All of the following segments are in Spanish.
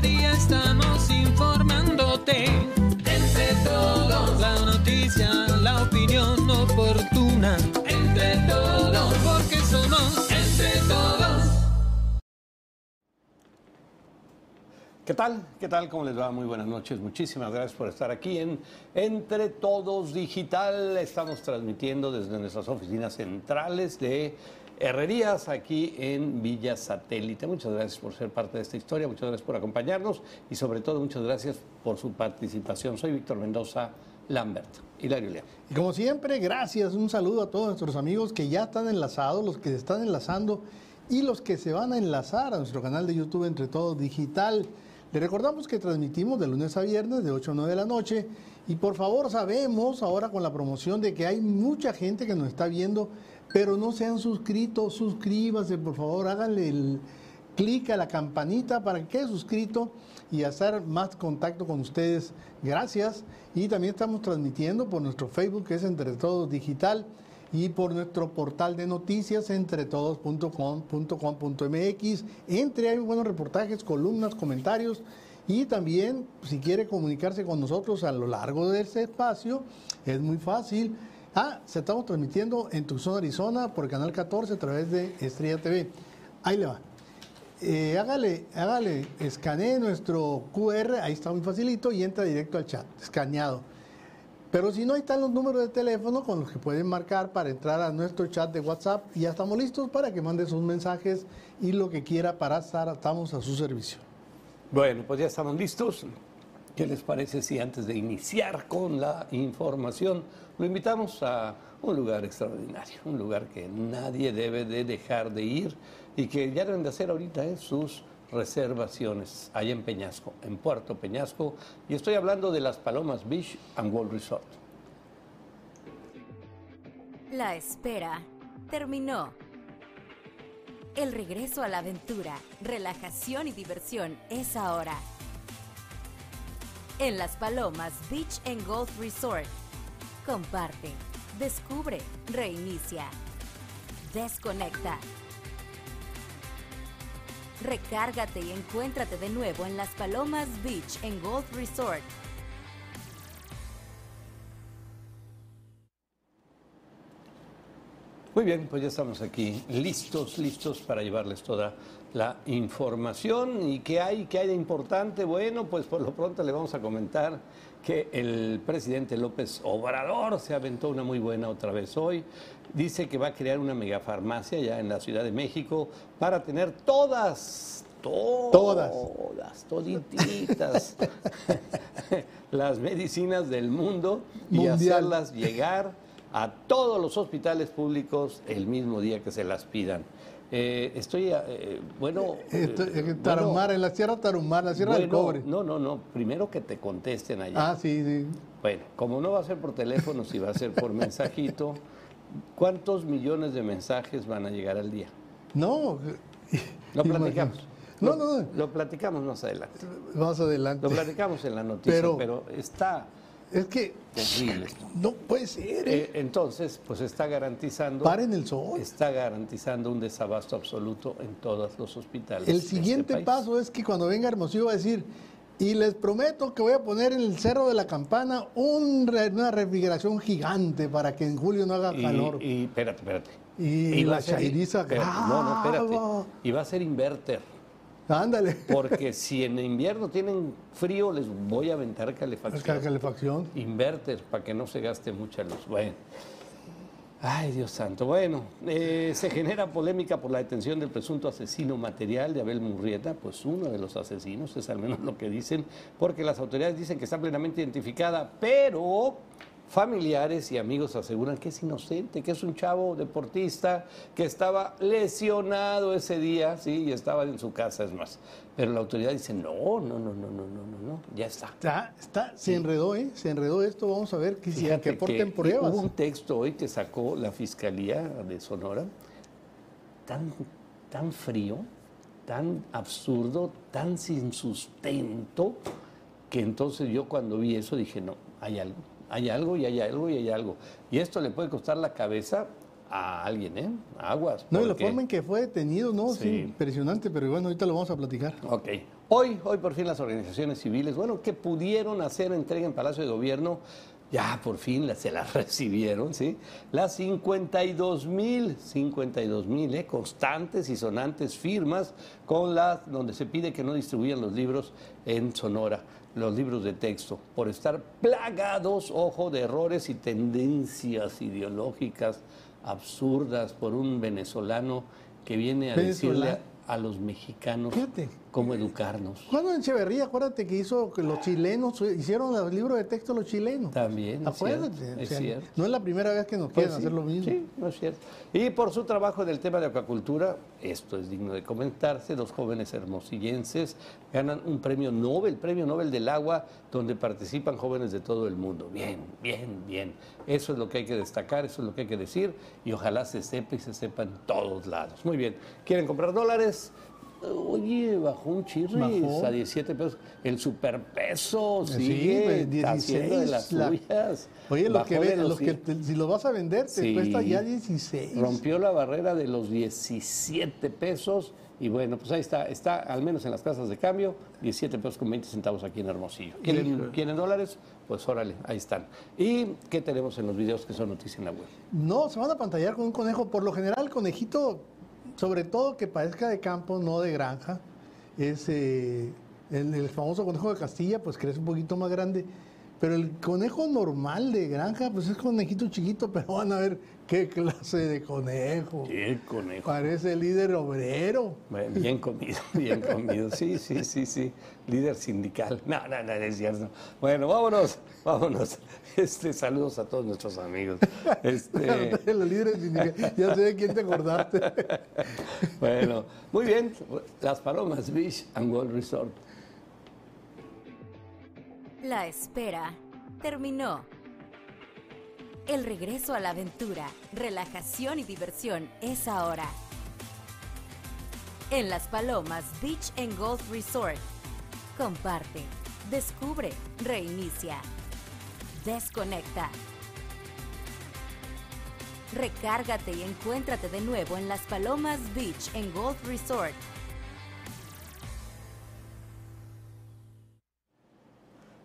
Día estamos informándote. Entre todos. La noticia, la opinión oportuna. Entre todos. Porque somos entre todos. ¿Qué tal? ¿Qué tal? ¿Cómo les va? Muy buenas noches. Muchísimas gracias por estar aquí en Entre Todos Digital. Estamos transmitiendo desde nuestras oficinas centrales de Herrerías aquí en Villa Satélite. Muchas gracias por ser parte de esta historia, muchas gracias por acompañarnos y sobre todo muchas gracias por su participación. Soy Víctor Mendoza Lambert. Hilario León. Y como siempre, gracias. Un saludo a todos nuestros amigos que ya están enlazados, los que se están enlazando y los que se van a enlazar a nuestro canal de YouTube Entre Todos Digital. Le recordamos que transmitimos de lunes a viernes de 8 a 9 de la noche y por favor sabemos ahora con la promoción de que hay mucha gente que nos está viendo, pero no se han suscrito, suscríbase por favor, háganle el clic a la campanita para que quede suscrito y hacer más contacto con ustedes. Gracias. Y también estamos transmitiendo por nuestro Facebook que es Entre Todos Digital y por nuestro portal de noticias entretodos.com.com.mx. Entre hay buenos reportajes, columnas, comentarios y también si quiere comunicarse con nosotros a lo largo de ese espacio es muy fácil. Ah, se estamos transmitiendo en Tucson, Arizona por canal 14 a través de Estrella TV. Ahí le va. Eh, hágale, hágale, escanee nuestro QR, ahí está muy facilito y entra directo al chat, escaneado. Pero si no, ahí están los números de teléfono con los que pueden marcar para entrar a nuestro chat de WhatsApp y ya estamos listos para que mande sus mensajes y lo que quiera para estar, estamos a su servicio. Bueno, pues ya estamos listos. ¿Qué les parece si antes de iniciar con la información lo invitamos a un lugar extraordinario, un lugar que nadie debe de dejar de ir y que ya deben de hacer ahorita ¿eh? sus reservaciones allá en Peñasco, en Puerto Peñasco, y estoy hablando de las Palomas Beach and World Resort. La espera terminó. El regreso a la aventura, relajación y diversión es ahora. En Las Palomas Beach and Golf Resort. Comparte, descubre, reinicia, desconecta. Recárgate y encuéntrate de nuevo en Las Palomas Beach en Golf Resort. Muy bien, pues ya estamos aquí listos, listos para llevarles toda la información. ¿Y qué hay, qué hay de importante? Bueno, pues por lo pronto le vamos a comentar que el presidente López Obrador se aventó una muy buena otra vez hoy. Dice que va a crear una megafarmacia ya en la Ciudad de México para tener todas, todas, todas, todititas las medicinas del mundo y Mundial. hacerlas llegar a todos los hospitales públicos el mismo día que se las pidan. Eh, estoy, eh, bueno... Esto- eh, Tarahumara, en la Sierra Tarahumara, la Sierra del bueno, Cobre. No, no, no. Primero que te contesten allá. Ah, sí, sí. Bueno, como no va a ser por teléfono, si va a ser por mensajito, ¿cuántos millones de mensajes van a llegar al día? No. Lo platicamos. No, no, no. Lo platicamos más adelante. Más adelante. Lo platicamos en la noticia, pero, Pero- está Es que terrible esto. no puede ser. ¿eh? Eh, entonces, pues está garantizando, Paren el sol. está garantizando un desabasto absoluto en todos los hospitales. El de este siguiente paso es que cuando venga Hermosillo va a decir, y les prometo que voy a poner en el Cerro de la Campana un una refrigeración gigante para que en julio no haga Y, calor. y espérate, espérate. Y va la chairiza No, no, espérate. Y va a ser inverter. Ándale. Porque si en invierno tienen frío, les voy a aventar calefacción. calefacción. Inverter para que no se gaste mucha luz. Bueno. Ay, Dios santo. Bueno, eh, se genera polémica por la detención del presunto asesino material de Abel Murrieta, pues uno de los asesinos, es al menos lo que dicen, porque las autoridades dicen que está plenamente identificada, pero Familiares y amigos aseguran que es inocente, que es un chavo deportista que estaba lesionado ese día, sí, y estaba en su casa, es más. Pero la autoridad dice, no, no, no, no, no, no, no, ya está. Está, está, se enredó, ¿eh? Se enredó esto, vamos a ver que, si que aporten pruebas. Hubo un texto hoy que sacó la Fiscalía de Sonora, tan, tan frío, tan absurdo, tan sin sustento, que entonces yo cuando vi eso dije, no, hay algo hay algo y hay algo y hay algo. Y esto le puede costar la cabeza a alguien, ¿eh? Aguas. No, y la forma en que fue detenido, ¿no? Sí. Sí. impresionante, pero bueno, ahorita lo vamos a platicar. Ok. Hoy, hoy por fin las organizaciones civiles, bueno, que pudieron hacer entrega en Palacio de Gobierno, ya por fin la- se las recibieron, ¿sí? Las 52 mil, 52 mil, ¿eh? Constantes y sonantes firmas con las, donde se pide que no distribuyan los libros en Sonora, los libros de texto, por estar plagados, ojo, de errores y tendencias ideológicas absurdas por un venezolano que viene a decirle a los mexicanos Fíjate. Cómo educarnos. Juan Echeverría, acuérdate que hizo que los chilenos hicieron los libros de texto los chilenos. También, es Acuérdate. o es sea, cierto. No es la primera vez que nos Pues quieren sí, hacer lo mismo. Sí, no es cierto. Y por su trabajo en el tema de acuacultura, esto es digno de comentarse, dos jóvenes hermosillenses ganan un premio Nobel, premio Nobel del agua, donde participan jóvenes de todo el mundo. Bien, bien, bien. Eso es lo que hay que destacar, eso es lo que hay que decir, y ojalá se sepa y se sepa en todos lados. Muy bien. ¿Quieren comprar dólares? Oye, bajó un chirris Bajó. a 17 pesos. El superpeso Sí, sigue pues, haciendo de 16, las la- suyas. Oye, Bajó que, ven- los que te- si los vas a vender te Sí. cuesta ya 16. Rompió la barrera de los 17 pesos y bueno, pues ahí está, está al menos en las casas de cambio, 17 pesos con 20 centavos aquí en Hermosillo. ¿Quieren. ¿quieren dólares? Pues órale, ahí están. ¿Y qué tenemos en los videos que son noticia en la web? No, se van a pantallar con un conejo. Por lo general, conejito, sobre todo que parezca de campo, no de granja, es eh, el, el famoso conejo de Castilla, pues crece un poquito más grande. Pero el conejo normal de granja, pues es conejito chiquito, pero van a ver qué clase de conejo. ¡Qué conejo! Parece líder obrero. Bien comido, bien comido. Sí, sí, sí, sí. Líder sindical. No, no, no, es cierto. Bueno, vámonos, vámonos. Este, saludos a todos nuestros amigos. Este, Los líderes sindicales. Ya sé de quién te acordaste. bueno, muy bien. Las Palomas Beach and World Resort. La espera terminó. El regreso a la aventura, relajación y diversión es ahora. En Las Palomas Beach and Golf Resort. Comparte, descubre, reinicia, desconecta. Recárgate y encuéntrate de nuevo en Las Palomas Beach and Golf Resort.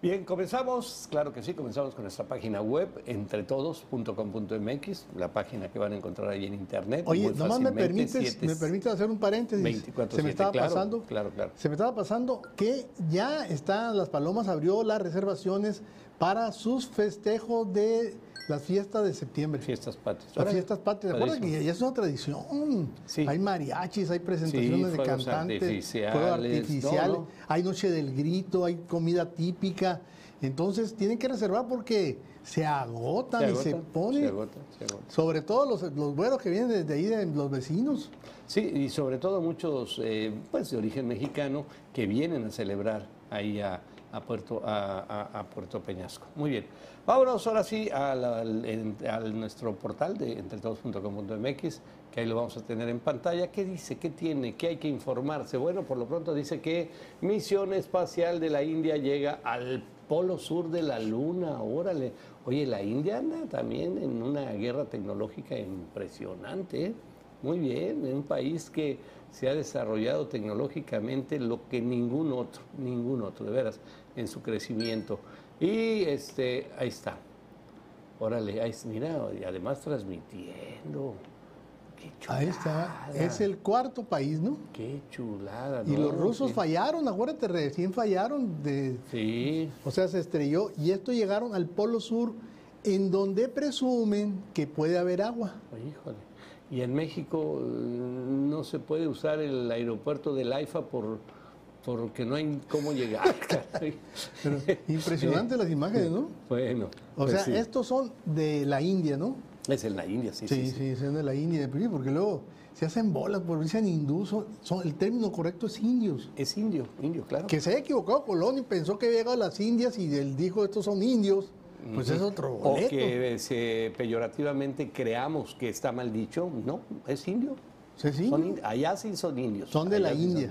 Bien, comenzamos, claro que sí, comenzamos con nuestra página web, entretodos.com.mx, la página que van a encontrar ahí en internet. Oye, muy nomás me permites, siete- me permites hacer un paréntesis. 24, se me estaba claro, pasando. Claro, claro. Se me estaba pasando que ya están Las Palomas abrió las reservaciones para sus festejos de las fiestas de septiembre. Fiestas patrias. Las fiestas patrias. Recuerda que ya es una tradición. Sí. Hay mariachis, hay presentaciones Sí, de cantantes, artificiales, fuegos artificiales, no, no. hay noche del grito, hay comida típica. Entonces tienen que reservar porque se agotan Se y se ponen. se agota, se agota. Sobre todo los, los vuelos que vienen desde ahí, de los vecinos. Sí, y sobre todo muchos eh, pues de origen mexicano que vienen a celebrar ahí a, a Puerto, a, a- Puerto Peñasco. Muy bien. Vámonos ahora sí al, al nuestro portal de entretodos.com.mx, que ahí lo vamos a tener en pantalla. ¿Qué dice? ¿Qué tiene? ¿Qué hay que informarse? Bueno, por lo pronto dice que misión espacial de la India llega al polo sur de la Luna. Órale. Oye, la India anda también en una guerra tecnológica impresionante. ¿eh? Muy bien, en un país que se ha desarrollado tecnológicamente lo que ningún otro, ningún otro, de veras, en su crecimiento. Y este, ahí está. Órale, ahí, mira, y además transmitiendo. Qué chulada. Ahí está. Es el cuarto país, ¿no? Qué chulada. Y ¿no? los rusos Sí. fallaron, acuérdate, recién fallaron. De, Sí, o sea, se estrelló y esto llegaron al Polo Sur, en donde presumen que puede haber agua. híjole. Y en México eh, no se puede usar el aeropuerto del AIFA por porque no hay cómo llegar. Pero impresionante las imágenes, ¿no? Bueno, O pues sea, sí. estos son de la India, ¿no? es en la India, sí, sí. Sí, sí. sí, son de la India, pero porque luego se hacen bolas, porque dicen hindús, son, son- el término correcto es indios. Es indio, indio, claro. Que se haya equivocado Colón y pensó que había llegado a las Indias y él dijo estos son indios, pues es otro O boleto. que eh, se, peyorativamente creamos que está mal dicho. No, es indio. Sí, sí. Son indi- allá sí son indios. Son de allá la sí India.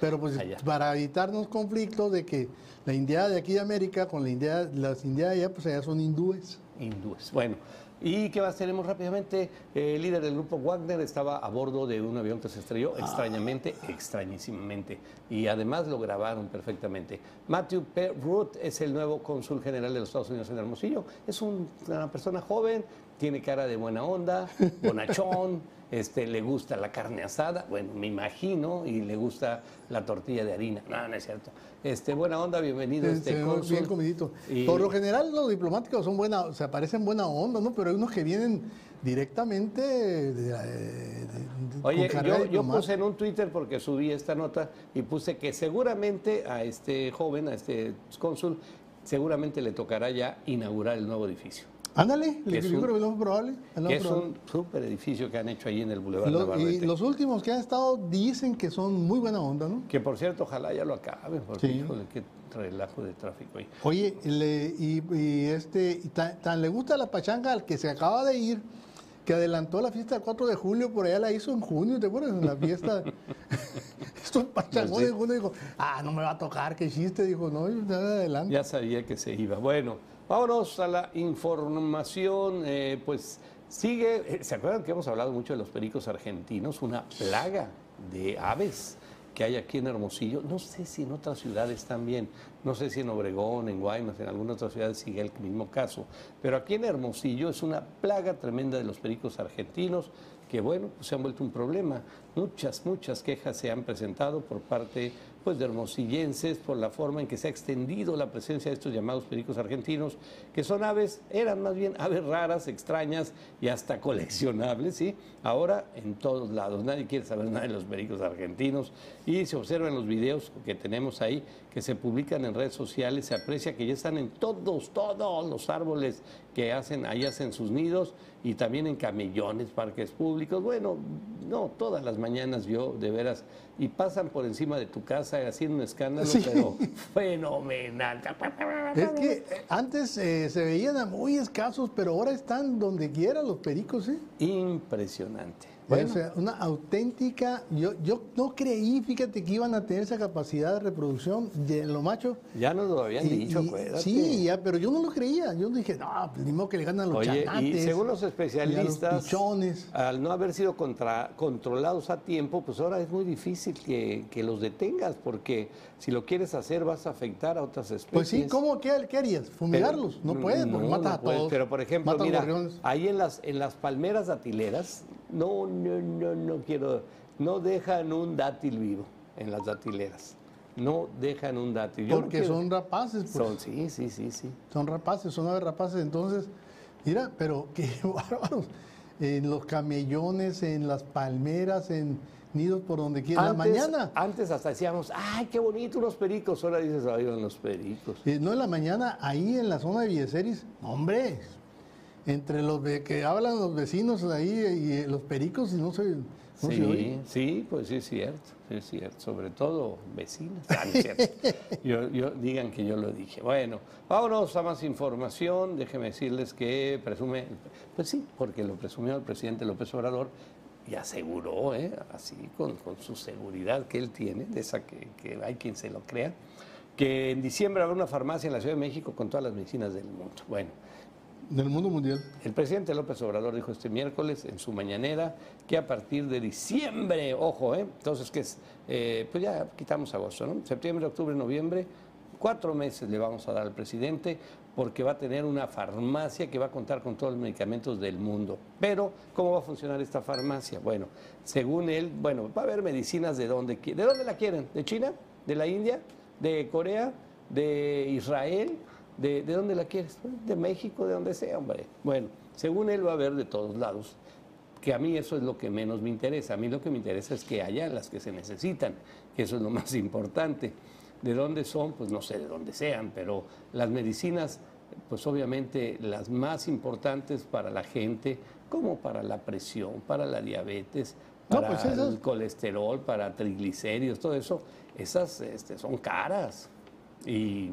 Pero pues Allá. para evitarnos conflictos de que la India de aquí de América con la India, las Indias de allá, pues allá son hindúes. Hindúes. Bueno, ¿Y qué más tenemos rápidamente? El líder del grupo Wagner estaba a bordo de un avión que se estrelló extrañamente, extrañísimamente. Y además lo grabaron perfectamente. Matthew P. Root es el nuevo cónsul general de los Estados Unidos en Hermosillo. Es un- una persona joven, tiene cara de buena onda, bonachón, este, le gusta la carne asada, bueno, me imagino, y le gusta la tortilla de harina. No, no es cierto. Este, buena onda, bienvenido a este Este, cónsul. bien comidito. Y- Por lo general los diplomáticos son buena, o sea, parecen buena onda, ¿no? Pero hay unos que vienen directamente de, de- de- Oye, yo, yo puse en un Twitter porque subí esta nota y puse que seguramente a este joven, a este cónsul, seguramente le tocará ya inaugurar el nuevo edificio. Ándale, yo creo que es lo más probable. es Que es un súper edificio que han hecho ahí en el Boulevard Lo- y Navarrete. los últimos que han estado dicen que son muy buena onda, ¿no? Que por cierto, ojalá ya lo acaben, porque Sí. híjole, qué relajo de tráfico ahí. Oye, le- y, y este, y tan, tan le gusta la pachanga al que se acaba de ir, que adelantó la fiesta del 4 de julio, por allá la hizo en junio, ¿te acuerdas? En la fiesta. Estos pachangones Sí. en junio dijo, ah, no me va a tocar, qué chiste, dijo, no, ya adelante. Ya sabía que se iba. Bueno, vámonos a la información. eh, pues sigue, eh, ¿se acuerdan que hemos hablado mucho de los pericos argentinos? Una plaga de aves que hay aquí en Hermosillo. No sé si en otras ciudades también. No sé si en Obregón, en Guaymas, en alguna otra ciudad sigue el mismo caso. Pero aquí en Hermosillo es una plaga tremenda de los pericos argentinos que bueno, pues se han vuelto un problema. Muchas, muchas quejas se han presentado por parte pues, de hermosillenses por la forma en que se ha extendido la presencia de estos llamados pericos argentinos, que son aves, eran más bien aves raras, extrañas y hasta coleccionables, ¿sí? Ahora en todos lados, nadie quiere saber nada de los pericos argentinos y se observan los videos que tenemos ahí, que se publican en redes sociales, se aprecia que ya están en todos, todos los árboles que hacen, ahí hacen sus nidos y también en camellones, parques públicos. Bueno, no, todas las mañanas yo, de veras, y pasan por encima de tu casa haciendo un escándalo, Sí. pero fenomenal. Es que eh, antes eh, se veían muy escasos, pero ahora están donde quiera los pericos, ¿sí? Impresionante. O Bueno, sea, una auténtica, yo, yo no creí, fíjate, que iban a tener esa capacidad de reproducción de los machos. ya nos lo habían Y- dicho, acuérdate. sí, ya, pero yo no lo creía. Yo dije, no, pues ni modo que le ganan los Oye, chanates. y según los especialistas, los al no haber sido contra- controlados a tiempo, pues ahora es muy difícil que, que los detengas, porque si lo quieres hacer vas a afectar a otras especies. Pues sí, ¿cómo? ¿Qué, qué harías? ¿Fumigarlos? Pero- no puedes, porque no, matas no a puedes. todos. Pero por ejemplo, mira, ahí en las, en las palmeras datileras, no, no, no, no quiero, no dejan un dátil vivo en las datileras. No dejan un dátil. Yo Porque son rapaces, pues. Son, sí, sí, sí, sí. Son rapaces, son aves rapaces. Entonces, mira, pero qué bárbaros. En los camellones, en las palmeras, en nidos por donde quiera. La Antes- mañana, Antes hasta decíamos, ay, qué bonito unos pericos. Ahora dices, ay, van los pericos. eh, no en la mañana, ahí en la zona de Villeceris, hombre, entre los ve- que hablan los vecinos ahí y eh, los pericos, no se, no se oye. Sí, sí, pues sí es cierto, sí es cierto, sobre todo vecinas. Ah, no es cierto. Yo, yo- digan que yo lo dije. Bueno, vámonos a más información. Déjenme decirles que presume, pues sí, porque lo presumió el presidente López Obrador y aseguró, ¿eh? así con, con su seguridad que él tiene, de esa que, que hay quien se lo crea, que en diciembre habrá una farmacia en la Ciudad de México con todas las medicinas del mundo. Bueno, Del mundo mundial. el presidente López Obrador dijo este miércoles en su mañanera que a partir de diciembre, ojo, ¿eh? entonces que es, eh, pues ya quitamos agosto, ¿no? Septiembre, octubre, noviembre, cuatro meses le vamos a dar al presidente porque va a tener una farmacia que va a contar con todos los medicamentos del mundo. Pero, ¿cómo va a funcionar esta farmacia? Bueno, según él, bueno, va a haber medicinas de donde ¿De dónde la quieren? ¿De China? ¿De la India? ¿De Corea? ¿De Israel? ¿De, de dónde la quieres? De México, de donde sea, hombre. Bueno, según él va a haber de todos lados. Que a mí eso es lo que menos me interesa. A mí lo que me interesa es que haya las que se necesitan, que eso es lo más importante. ¿De dónde son? Pues no sé de dónde sean, pero las medicinas, pues obviamente las más importantes para la gente, como para la presión, para la diabetes, No, para pues esas- el colesterol, para triglicéridos, todo eso, esas este, son caras y,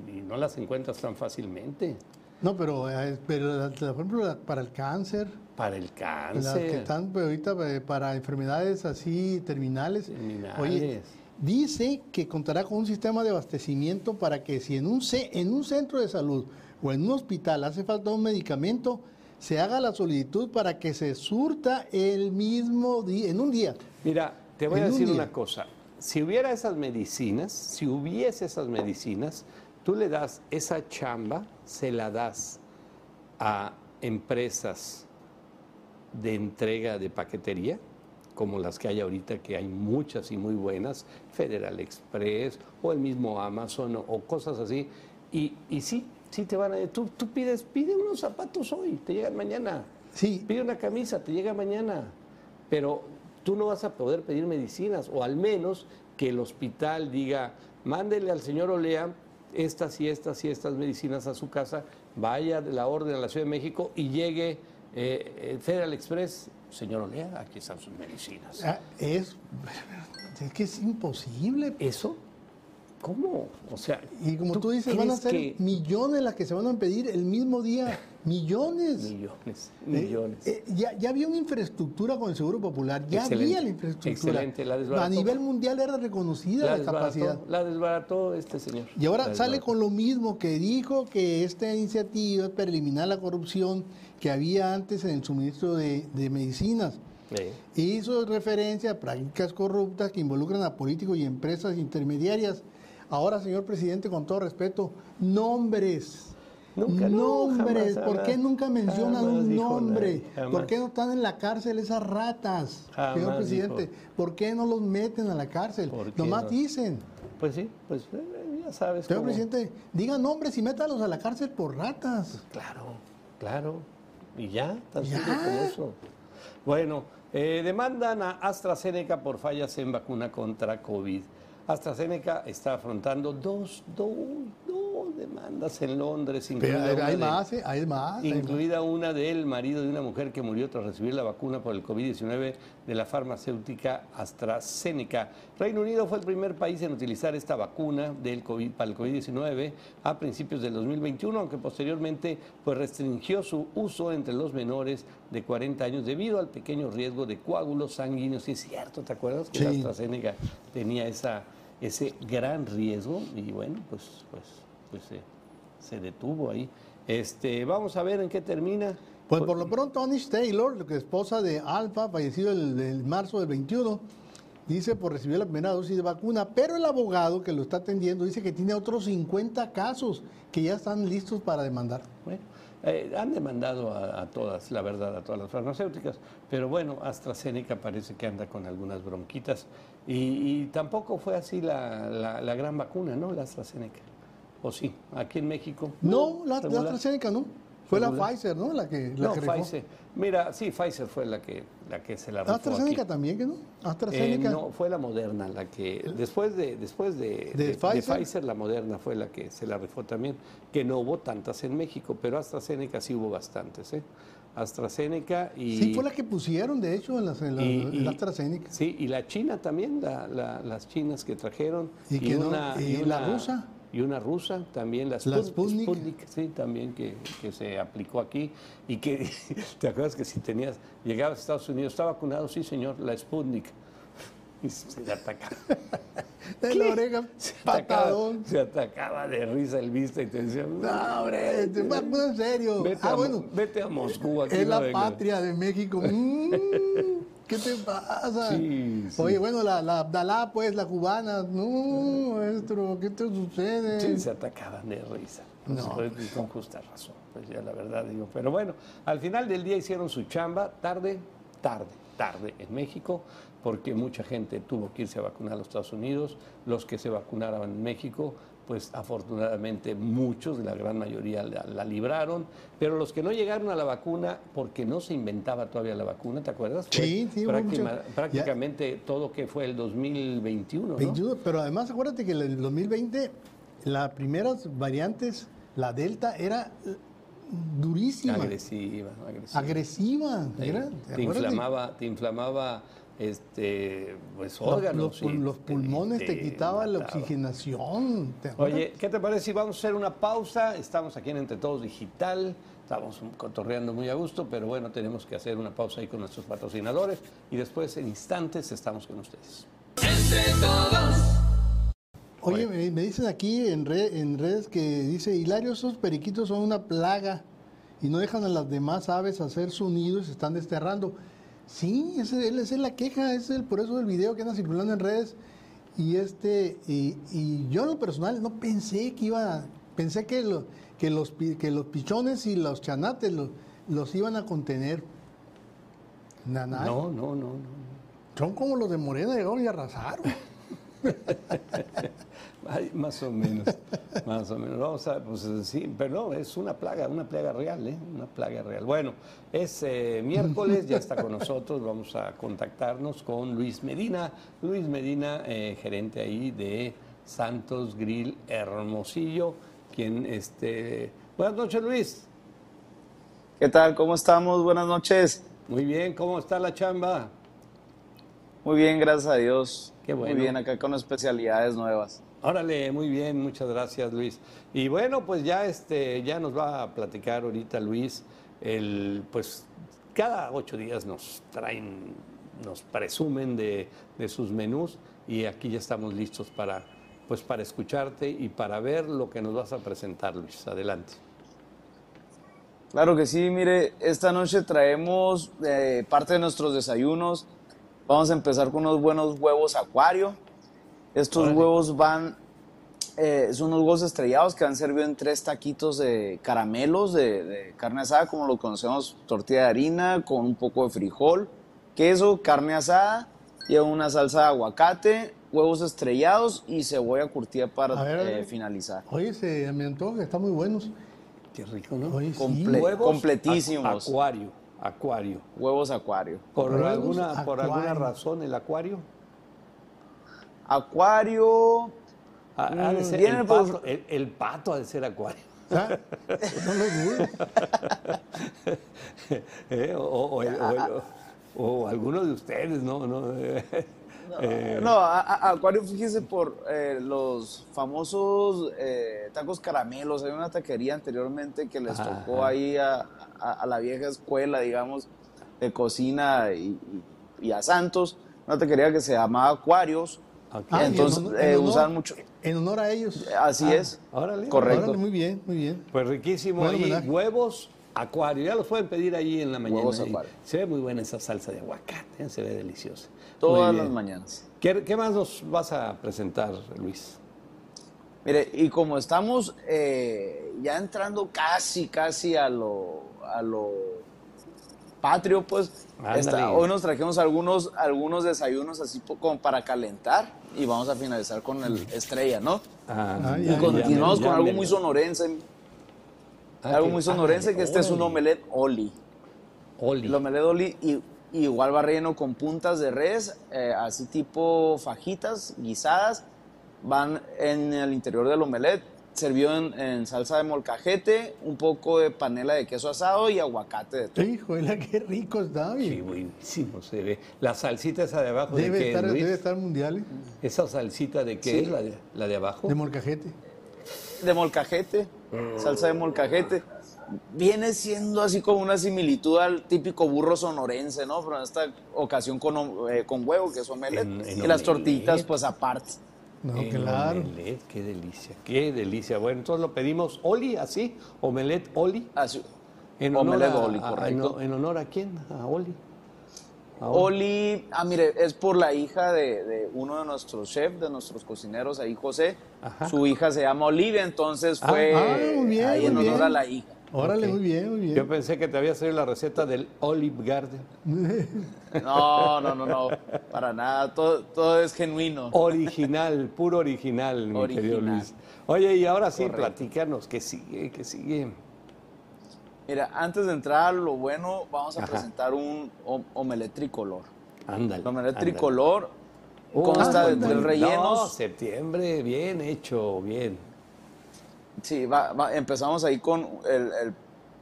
y no las encuentras tan fácilmente. No, pero, eh, pero la- por ejemplo, para el cáncer, Para el las cáncer. que están pues, ahorita eh, para enfermedades así terminales. Terminales. Oye, dice que contará con un sistema de abastecimiento para que si en un, en un centro de salud o en un hospital hace falta un medicamento, se haga la solicitud para que se surta el mismo día, en un día. Mira, te voy En a decir una cosa. Si hubiera esas medicinas, si hubiese esas medicinas, tú le das esa chamba, se la das a empresas de entrega de paquetería, como las que hay ahorita, que hay muchas y muy buenas, Federal Express o el mismo Amazon o, o cosas así. Y, y sí, sí te van a... Tú, tú pides, pide unos zapatos hoy, te llegan mañana. Sí, Pide una camisa, te llega mañana. Pero tú no vas a poder pedir medicinas, o al menos que el hospital diga, mándele al señor Olea estas y estas y estas medicinas a su casa, vaya de la orden a la Ciudad de México y llegue eh, eh, Federal Express, señor Olea, aquí están sus medicinas. ah, es, es que es imposible. ¿Eso? ¿Cómo? O sea, Y como tú, dices, van a ser que- millones las que se van a pedir el mismo día. Millones. Millones, Eh, millones. eh, ya, ya había una infraestructura con el Seguro Popular, ya Excelente, había la infraestructura. excelente, la desbarató. A nivel mundial era reconocida la, capacidad. la desbarató este señor. Y ahora sale con lo mismo que dijo que esta iniciativa es para eliminar la corrupción que había antes en el suministro de, de medicinas. Sí. Hizo referencia a prácticas corruptas que involucran a políticos y empresas intermediarias. Ahora, señor presidente, con todo respeto, nombres. Nunca, no, nombres. jamás, ¿Por qué nunca mencionan un nombre? nada. ¿Por qué no están en la cárcel esas ratas, Jamás señor presidente? dijo. ¿Por qué no los meten a la cárcel? ¿Por qué Nomás no? dicen. Pues sí, pues eh, ya sabes. Señor cómo- presidente, diga nombres y métalos a la cárcel por ratas. Claro, claro. Y ya, tan Ya. simple como eso. Bueno, eh, demandan a AstraZeneca por fallas en vacuna contra COVID. AstraZeneca está afrontando dos, dos, dos demandas en Londres. Pero incluida hay, una hay de- más, ¿eh? hay más. hay más. incluida una del marido de una mujer que murió tras recibir la vacuna por el COVID-19 de la farmacéutica AstraZeneca. Reino Unido fue el primer país en utilizar esta vacuna del COVID, para el COVID-19 a principios del 2021, aunque posteriormente pues, restringió su uso entre los menores de 40 años debido al pequeño riesgo de coágulos sanguíneos. Sí, es cierto, ¿te acuerdas que Sí. la AstraZeneca tenía esa, ese gran riesgo? Y bueno, pues, pues, pues se, se detuvo ahí. Este, vamos a ver en qué termina. Pues por lo pronto, Anish Taylor, esposa de Alfa, fallecido el, el marzo del 21, dice por recibir la primera dosis de vacuna, pero el abogado que lo está atendiendo dice que tiene otros 50 casos que ya están listos para demandar. Bueno, eh, han demandado a, a todas, la verdad, a todas las farmacéuticas, pero bueno, AstraZeneca parece que anda con algunas bronquitas y, y tampoco fue así la, la- la gran vacuna, ¿no? La AstraZeneca. ¿O sí? Aquí en México. No, la. AstraZeneca no. Fue la. Pfizer, ¿no? La que, la No, que. Pfizer. Mira, sí, Pfizer fue la que, la que se la AstraZeneca aquí. también, ¿que no? Eh, AstraZeneca. no, fue la Moderna la que, después de, después de, ¿De Pfizer? la Moderna fue la que se la rifó también, que no hubo tantas en México, pero AstraZeneca sí hubo bastantes, ¿eh? AstraZeneca y... Sí, fue la que pusieron, de hecho, en, las, en la, y- en la AstraZeneca. Sí, y la China también, la- la- las chinas que trajeron. Y que no- y la rusa. Y una rusa también, la, La Sput- Sputnik. sí, también que, que se aplicó aquí. Y que, ¿te acuerdas que si tenías, llegabas a Estados Unidos, ¿está vacunado? Sí, señor, la Sputnik. Y se le atacaba. De la oreja, Se atacaba, patadón. se atacaba de risa el vista y te decía, No, hombre, en serio. Vete, ah, a, bueno, vete a Moscú. Aquí es no la vengas". patria de México. Mm, ¿Qué te pasa? Sí, sí. Oye, bueno, la, la Abdalá, pues, la cubana. No, maestro, ¿qué te sucede? Sí, se atacaban de risa. No, pues, con justa razón, pues ya la verdad digo. Pero bueno, al final del día hicieron su chamba, tarde, tarde, tarde en México, porque mucha gente tuvo que irse a vacunar a los Estados Unidos. Los que se vacunaron en México, pues afortunadamente muchos, la gran mayoría la, la libraron, pero los que no llegaron a la vacuna, porque no se inventaba todavía la vacuna, ¿te acuerdas? Fue Sí, sí, práctima- mucho- prácticamente todo que fue el 2021, ¿no? 21, pero además acuérdate que en el 2020 las primeras variantes, la Delta era eh, durísima, Agresiva, agresiva. agresiva. Sí, era, te inflamaba, te inflamaba este, pues, los- órganos. Los, los pulmones te, quitaba la mataba. oxigenación. ¿te? Oye, ¿qué te parece si vamos a hacer una pausa? Estamos aquí en Entre Todos Digital, estamos cotorreando muy a gusto, pero bueno, tenemos que hacer una pausa ahí con nuestros patrocinadores y después en instantes estamos con ustedes. Entre todos. Oye, me, me dicen aquí en, re- en redes que dice, Hilario, esos periquitos son una plaga y no dejan a las demás aves hacer su nido y se están desterrando. Sí, esa es la queja, es el, por eso el video que anda circulando en redes. Y este y, y yo en lo personal no pensé que iba, pensé que, lo- que, los, que los pichones y los chanates los, los iban a contener. Nanay. No, no, no, no. Son como los de Morena, llegaron y arrasaron. Ay, más o menos, más o menos. Vamos a, pues sí, pero no, es una plaga, una plaga real, ¿eh? Una plaga real. Bueno, es eh, miércoles, ya está con nosotros, vamos a contactarnos con Luis Medina. Luis Medina, eh, gerente ahí de Santos Grill Hermosillo, quien, este... Buenas noches, Luis. ¿Qué tal? ¿Cómo estamos? Buenas noches. Muy bien, ¿cómo está la chamba? Muy bien, gracias a Dios. Qué bueno. Muy bien, acá con especialidades nuevas. Órale, muy bien, muchas gracias Luis. Y bueno, pues ya este, ya nos va a platicar ahorita Luis, el, pues cada ocho días nos traen, nos presumen de, de sus menús y aquí ya estamos listos para, pues para escucharte y para ver lo que nos vas a presentar, Luis. Adelante. Claro que sí, mire, esta noche traemos eh, parte de nuestros desayunos. Vamos a empezar con unos buenos huevos acuario. Estos Órale. huevos van, eh, son unos huevos estrellados que han servido en tres taquitos de caramelos de, de carne asada, como lo conocemos, tortilla de harina con un poco de frijol, queso, carne asada y una salsa de aguacate, huevos estrellados y cebolla curtida para A ver, a ver. eh, finalizar. Oye, se me antoja, están muy buenos. Qué rico, ¿no? Oye, sí. Comple- Huevos completísimos. acu- Acuario, acuario. Huevos acuario. ¿Por, Huevos alguna, ¿Por alguna acuario. razón el acuario? Acuario. Ha- ha de Mm, ser- el, por- pato, el- el pato ha de ser acuario. Ah, No lo dudo. ¿Eh? O, o el- o el- o alguno de ustedes, ¿no? no Eh, No, a- a- Acuario, fíjese por eh, los famosos eh, tacos caramelos. Hay una taquería anteriormente que les Ajá. tocó ahí a, a- a la vieja escuela, digamos, de cocina y, y- y a Santos. Una taquería que se llamaba Acuarios. Ah, en Entonces, honor- eh, en honor- usan mucho. En honor a ellos. Así Ah, es. órale. Correcto. Órale, muy bien, muy bien. Pues riquísimo Buen ahí, huevos acuario. Ya los pueden pedir ahí en la mañana. Huevos acuario. Se ve muy buena esa salsa de aguacate, ¿eh? se ve deliciosa. Todas las mañanas. ¿Qué, qué más nos vas a presentar, Luis? Mire, y como estamos eh, ya entrando casi, casi a lo, a lo patrio, pues hoy nos trajimos algunos, algunos desayunos así como para calentar y vamos a finalizar con el estrella, ¿no? Ah, Y continuamos ya con algo ya muy sonorense, Ah, algo que- muy sonorense, ah, que este es un omelette oli. Oli. El omelette oli y, y igual va relleno con puntas de res, eh, así tipo fajitas guisadas, van en el interior del omelette, servido en, en salsa de molcajete, un poco de panela de queso asado y aguacate de todo. Híjole, qué rico está, Sí, oye. buenísimo se ve. La salsita esa de abajo, ¿de Debe qué, estar, Luis? debe estar mundial, ¿eh? ¿Esa salsita de qué Sí. es? ¿La de, la de abajo? de molcajete. De molcajete, salsa de molcajete. Viene siendo así como una similitud al típico burro sonorense, ¿no? Pero en esta ocasión con, eh, con huevo, que es omelette, En- en y las tortillitas pues aparte. No, El claro. omelette, qué delicia, qué delicia. Bueno, entonces lo pedimos Oli, así, omelette Oli. Así, En honor, Omelette a, Oli, a- correcto. en, en honor a quién? A Oli. A Oli, ah, mire, es por la hija de, de uno de nuestros chefs, de nuestros cocineros, ahí José. Ajá. Su hija se llama Olivia, entonces Ah, fue ah, muy bien, ahí en honor bien. a la hija. Órale, muy bien, muy Yo bien. pensé que te había salido la receta del Olive Garden. No, no, no, no, para nada, todo, todo es genuino. Original, puro original, mi querido Original. Luis. Oye, y ahora sí, Correcto. platícanos, ¿qué sigue? ¿Qué sigue? Mira, antes de entrar a lo bueno, vamos a Ajá. presentar un omelette tricolor. Ándale. El omelette tricolor consta de tres No, rellenos. septiembre, bien hecho, bien. Sí, va- va- empezamos ahí con el, el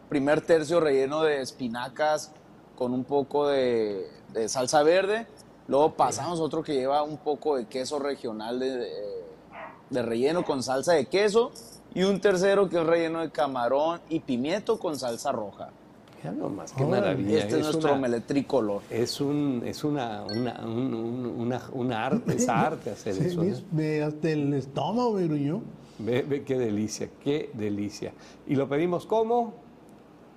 primer tercio relleno de espinacas con un poco de, de salsa verde. Luego pasamos a otro que lleva un poco de queso regional de, de- de relleno con salsa de queso. Y un tercero que es relleno de camarón y pimiento con salsa roja. Ya nomás, qué Órale. maravilla. Este es, nuestro omelette tricolor. Es un, es una, una, un, un- una, una arte, es arte hacer Sí, eso. me- ¿eh? me- hasta el estómago me gruñó. Ve, ve qué delicia, qué delicia. Y lo pedimos como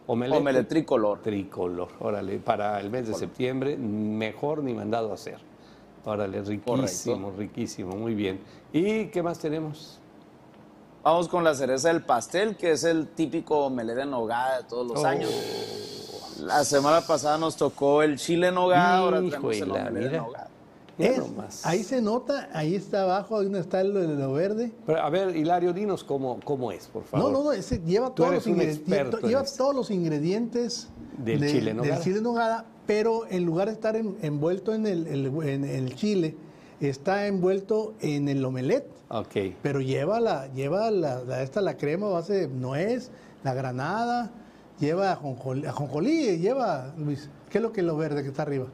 Omelette, Omelette tricolor. Tricolor, órale, para el mes de septiembre, mejor ni mandado a hacer. Órale, riquísimo, riquísimo, muy bien. ¿Y qué más tenemos? Vamos con la cereza del pastel, que es el típico omelette de nogada de todos los Oh. años. La semana pasada nos tocó el chile en nogada, ahora tenemos el omelette mira. nogada. Es- ahí se nota, ahí está abajo, ahí donde está lo de lo verde. Pero, a ver, Hilario, dinos cómo, cómo es, por favor. No, no, no, ese lleva, todos los, lleva esto. todos los ingredientes Del chile en nogada. del chile en nogada, pero en lugar de estar en- envuelto en el, el- en el chile, está envuelto en el omelette. Ok. Pero lleva la, lleva la, la- esta la crema base de nuez, la granada, lleva ajonjolí, ajonjolí, lleva, Luis, ¿qué es lo que es lo verde que está arriba?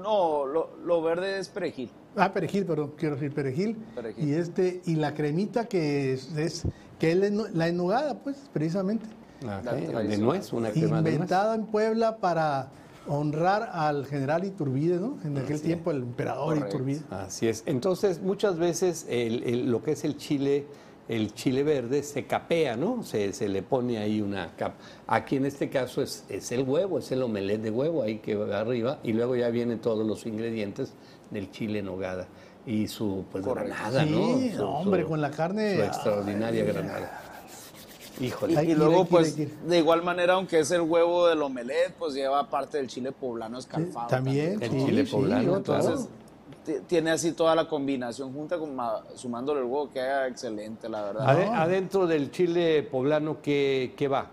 No, lo, lo verde es perejil. Ah, perejil, perdón, quiero decir perejil. Perejil. Y este, y la cremita que es, es- que es la enugada, pues, precisamente. Ok, La De nuez, una crema de nuez. Inventada en Puebla para honrar al general Iturbide, ¿no? En aquel tiempo el emperador Correcto. Iturbide. Así es. Entonces, muchas veces el- el- lo que es el chile, el chile verde se capea, ¿no? Se, se le pone ahí una capa. Aquí en este caso es, es el huevo, es el omelette de huevo ahí que va arriba y luego ya vienen todos los ingredientes del chile en nogada y su pues granada, ¿no? Sí, Su- hombre, su- con la carne, Su extraordinaria granada. Y, Híjole. Y luego, pues, de igual manera, aunque es el huevo del omelette, pues lleva parte del chile poblano escalfado. También, El sí, chile sí, poblano, todo. Tiene así toda la combinación junta, con sumándole el huevo, queda excelente, la verdad. Ade- adentro del chile poblano, ¿qué, qué va?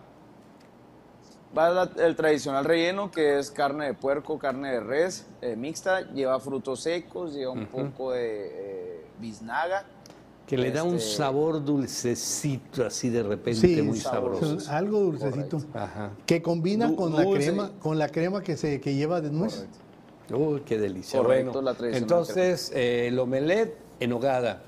Va la- el tradicional relleno, que es carne de puerco, carne de res, eh, mixta, lleva frutos secos, lleva un poco de eh, biznaga. Que le da un Este- sabor dulcecito, así de repente, Sí, muy sabroso. Es algo dulcecito. Ajá. Que combina Du- con la crema, con la crema que se que lleva de nuez. Uy, qué delicia. Correcto, Bueno, la tradicional entonces, eh, el omelette en hogada.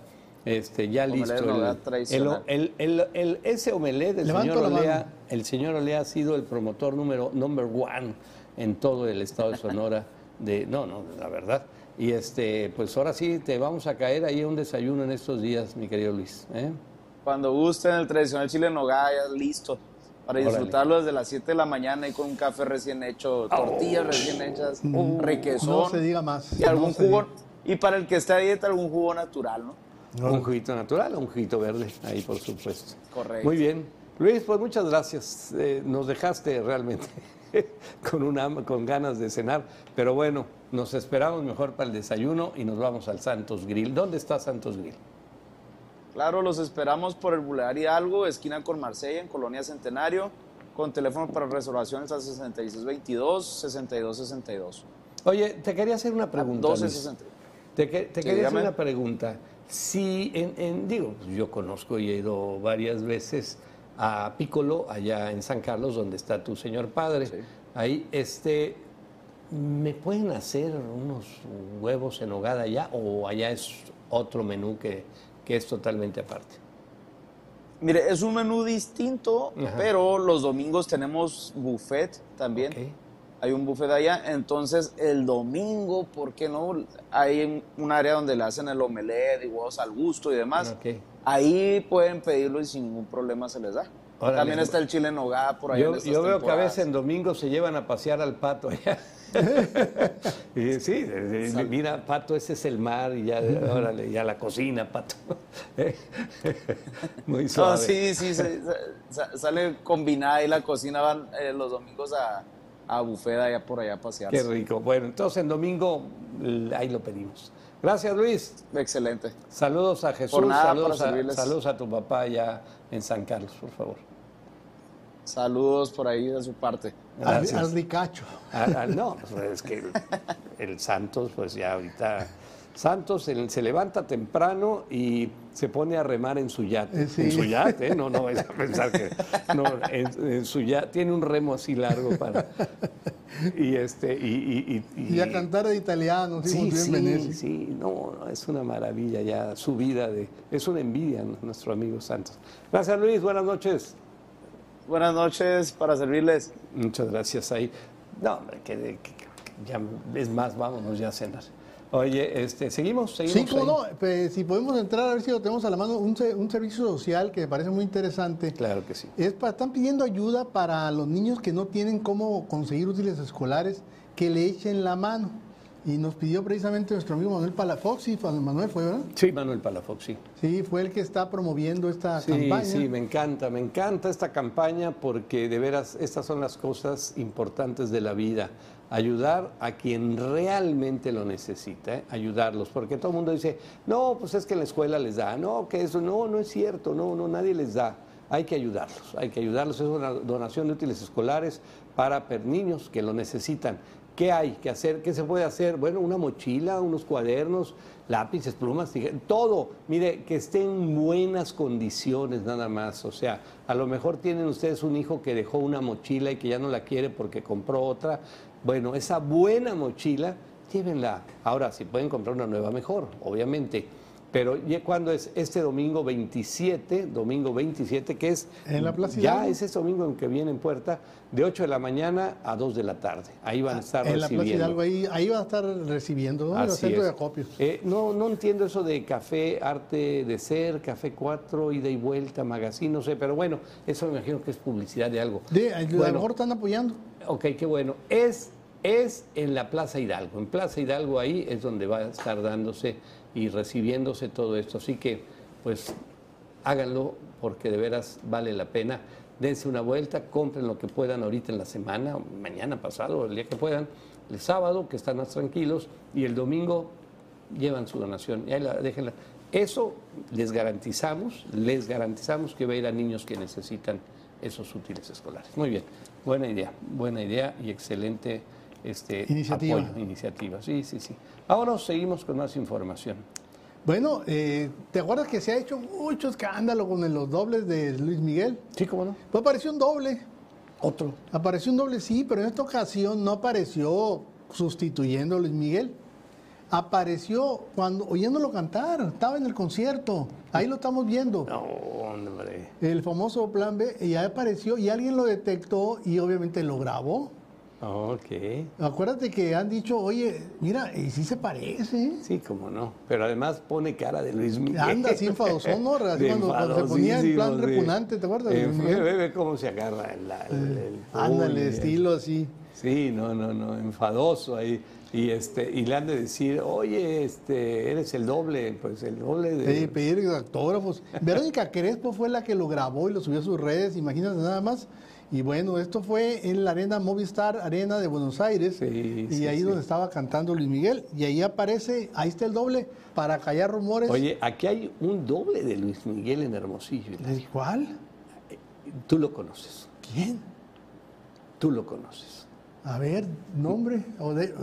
Este, ya Omelette listo. en el- el, tradicional. el- el- el- ese omelette, el Levanto señor, Olea, el señor Olea ha sido el promotor número number one en todo el estado de Sonora. De, no, no, la verdad. Y este, pues ahora sí te vamos a caer ahí a un desayuno en estos días, mi querido Luis. ¿eh? Cuando gusten el tradicional chile en nogada, ya listo. Para Órale. disfrutarlo desde las 7 de la mañana y con un café recién hecho, tortillas recién hechas, un requesón No se diga más. y algún no jugo. Y para el que esté a dieta, algún jugo natural, ¿no? Un juguito natural o un juguito verde, ahí por supuesto. Correcto. Muy bien. Luis, pues muchas gracias. Eh, nos dejaste realmente con, una, con ganas de cenar, pero bueno, nos esperamos mejor para el desayuno y nos vamos al Santos Grill. ¿Dónde está Santos Grill? Claro, los esperamos por el Boulevard Hidalgo, esquina con Marsella, en Colonia Centenario, con teléfono para reservaciones al 6622-6262. Oye, te quería hacer una pregunta. Luis. 1260. Te, que- te Sí, quería hacer una pregunta. Si, en, en- digo, pues yo conozco y he ido varias veces a Piccolo, allá en San Carlos, donde está tu señor padre. Ahí, este, ¿me pueden hacer unos huevos en hogada allá o allá es otro menú que, que es totalmente aparte? Mire, es un menú distinto, Ajá. pero los domingos tenemos buffet también. Hay un buffet allá, entonces el domingo, ¿por qué no? Hay un área donde le hacen el omelette y huevos al gusto y demás. Ahí pueden pedirlo y sin ningún problema se les da. También está el chile en nogada por ahí. Yo, en yo veo que a veces en domingo se llevan a pasear al pato allá. y sí, eh, eh, mira, pato, ese es el mar y ya, órale, ya la cocina, pato. Muy No, suave. sí, sí, se- sa- sale combinada y la cocina van eh, los domingos a, a buffet allá por allá a pasear. Qué rico. Bueno, entonces en domingo ahí lo pedimos. Gracias, Luis. Excelente. Saludos a Jesús, nada, saludos, a, saludos a tu papá allá en San Carlos, por favor. Saludos por ahí de su parte. Gracias. al ricacho. Ah, ah, no, pues es que el, el Santos, pues ya ahorita. Santos el- se levanta temprano y se pone a remar en su yate. Eh, sí. En su yate, ¿eh? no, no vayas a pensar que. No, en, en su yate. Tiene un remo así largo para. Y este. Y, y, y- Y a cantar de italiano, sí, Sí, sí, Venecia. sí, no, no, es una maravilla ya su vida de, es una envidia nuestro amigo Santos. Gracias Luis, buenas noches. Buenas noches, para servirles. Muchas gracias ahí. No, hombre, que, que- que ya es más, vámonos ya a cenar. Oye, este, seguimos, seguimos. Sí, cómo ahí? no, pues, si podemos entrar a ver si lo tenemos a la mano, un, un servicio social que me parece muy interesante. Claro que sí. Es para, están pidiendo ayuda para los niños que no tienen cómo conseguir útiles escolares, que le echen la mano. Y nos pidió precisamente nuestro amigo Manuel Palafox, Manuel fue, ¿verdad? Sí, Manuel Palafox, sí. Sí, fue el que está promoviendo esta Sí, campaña. sí, me encanta, me encanta esta campaña porque de veras estas son las cosas importantes de la vida. Ayudar a quien realmente lo necesita, ¿eh? ayudarlos, porque todo el mundo dice, no, pues es que en la escuela les da, no, que eso, no, no es cierto, no, no, nadie les da. Hay que ayudarlos, hay que ayudarlos. Es una donación de útiles escolares para per- niños que lo necesitan. ¿Qué hay que hacer? ¿Qué se puede hacer? Bueno, una mochila, unos cuadernos, lápices, plumas, todo. Mire, que esté en buenas condiciones nada más. O sea, a lo mejor tienen ustedes un hijo que dejó una mochila y que ya no la quiere porque compró otra. Bueno, esa buena mochila, llévenla. Ahora, si pueden comprar una nueva, mejor, obviamente. Pero ya cuando es este domingo 27, domingo 27, que es En la Plaza ya Hidalgo. es ese domingo en que viene en puerta, de 8 de la mañana a 2 de la tarde. Ahí van a estar en la Plaza recibiendo. Hidalgo, ahí, ahí va a estar recibiendo, ¿no? El centro de es. acopio. Eh, no, no entiendo eso de café, arte de ser, café 4, ida y vuelta, magazine, no sé, pero bueno, eso me imagino que es publicidad de algo. De, a lo Bueno. mejor están apoyando. Ok, qué bueno. Es, es en la Plaza Hidalgo. En Plaza Hidalgo ahí es donde va a estar dándose y recibiéndose todo esto. Así que, pues, háganlo porque de veras vale la pena. Dense una vuelta, compren lo que puedan ahorita en la semana, mañana pasado, el día que puedan. El sábado, que están más tranquilos, y el domingo llevan su donación. Y ahí la, déjenla. Eso les garantizamos, les garantizamos que va a ir a niños que necesitan esos útiles escolares. Muy bien, buena idea, buena idea y excelente este, Iniciativa. apoyo, iniciativa. Sí, sí, sí. Ahora seguimos con más información. Bueno, eh, ¿te acuerdas que se ha hecho mucho escándalo con los dobles de Luis Miguel? Sí, cómo no. Pues apareció un doble. Otro. Apareció un doble, sí, pero en esta ocasión no apareció sustituyendo a Luis Miguel. Apareció cuando oyéndolo cantar, estaba en el concierto. Ahí lo estamos viendo. No, hombre. El famoso plan B, y ahí apareció y alguien lo detectó y obviamente lo grabó. Ok. Acuérdate que han dicho, oye, mira, y sí se parece. Sí, cómo no. Pero además pone cara de Luis Miguel. Anda así enfadosón, ¿no? Así cuando- cuando se ponía en plan sí. repugnante, ¿te acuerdas Eh, ve, ve cómo se agarra el, el- el- Ándale, uy, estilo así. Sí, no, no, no, enfadoso ahí. Y este, y le han de decir, oye, este, eres el doble, pues el doble de. Sí, pedir autógrafos. Verónica Crespo fue la que lo grabó y lo subió a sus redes, imagínate nada más. Y bueno, esto fue en la arena Movistar Arena de Buenos Aires. Sí, y sí, ahí sí. donde estaba cantando Luis Miguel. Y ahí aparece, ahí está el doble, para callar rumores. Oye, aquí hay un doble de Luis Miguel en Hermosillo. ¿El ¿Cuál? Tú lo conoces, ¿Quién? tú lo conoces. A ver, nombre. o de-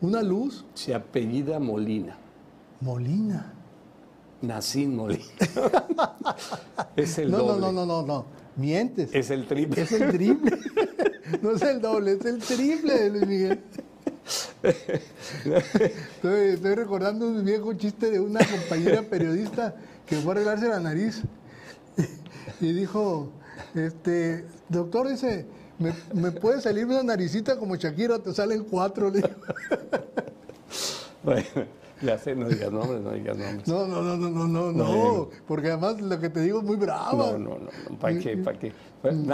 una luz. Se apellida Molina, Molina. Nacín Molina. es el No, doble. no, no, no, no, no. Mientes. Es el triple. Es el triple. no es el doble, es el triple de Luis Miguel. Estoy, estoy recordando un viejo chiste de una compañera periodista que fue a arreglarse la nariz y dijo, este, doctor dice, ¿me, me puede salir una naricita como Shakira? Te salen cuatro. Le dijo. Bueno, ya sé, no digas nombres, no digas nombres. No, no, no, no, no, no, no, porque además lo que te digo es muy brava. No, no, no, ¿para qué? ¿Para qué? Fue, Mm,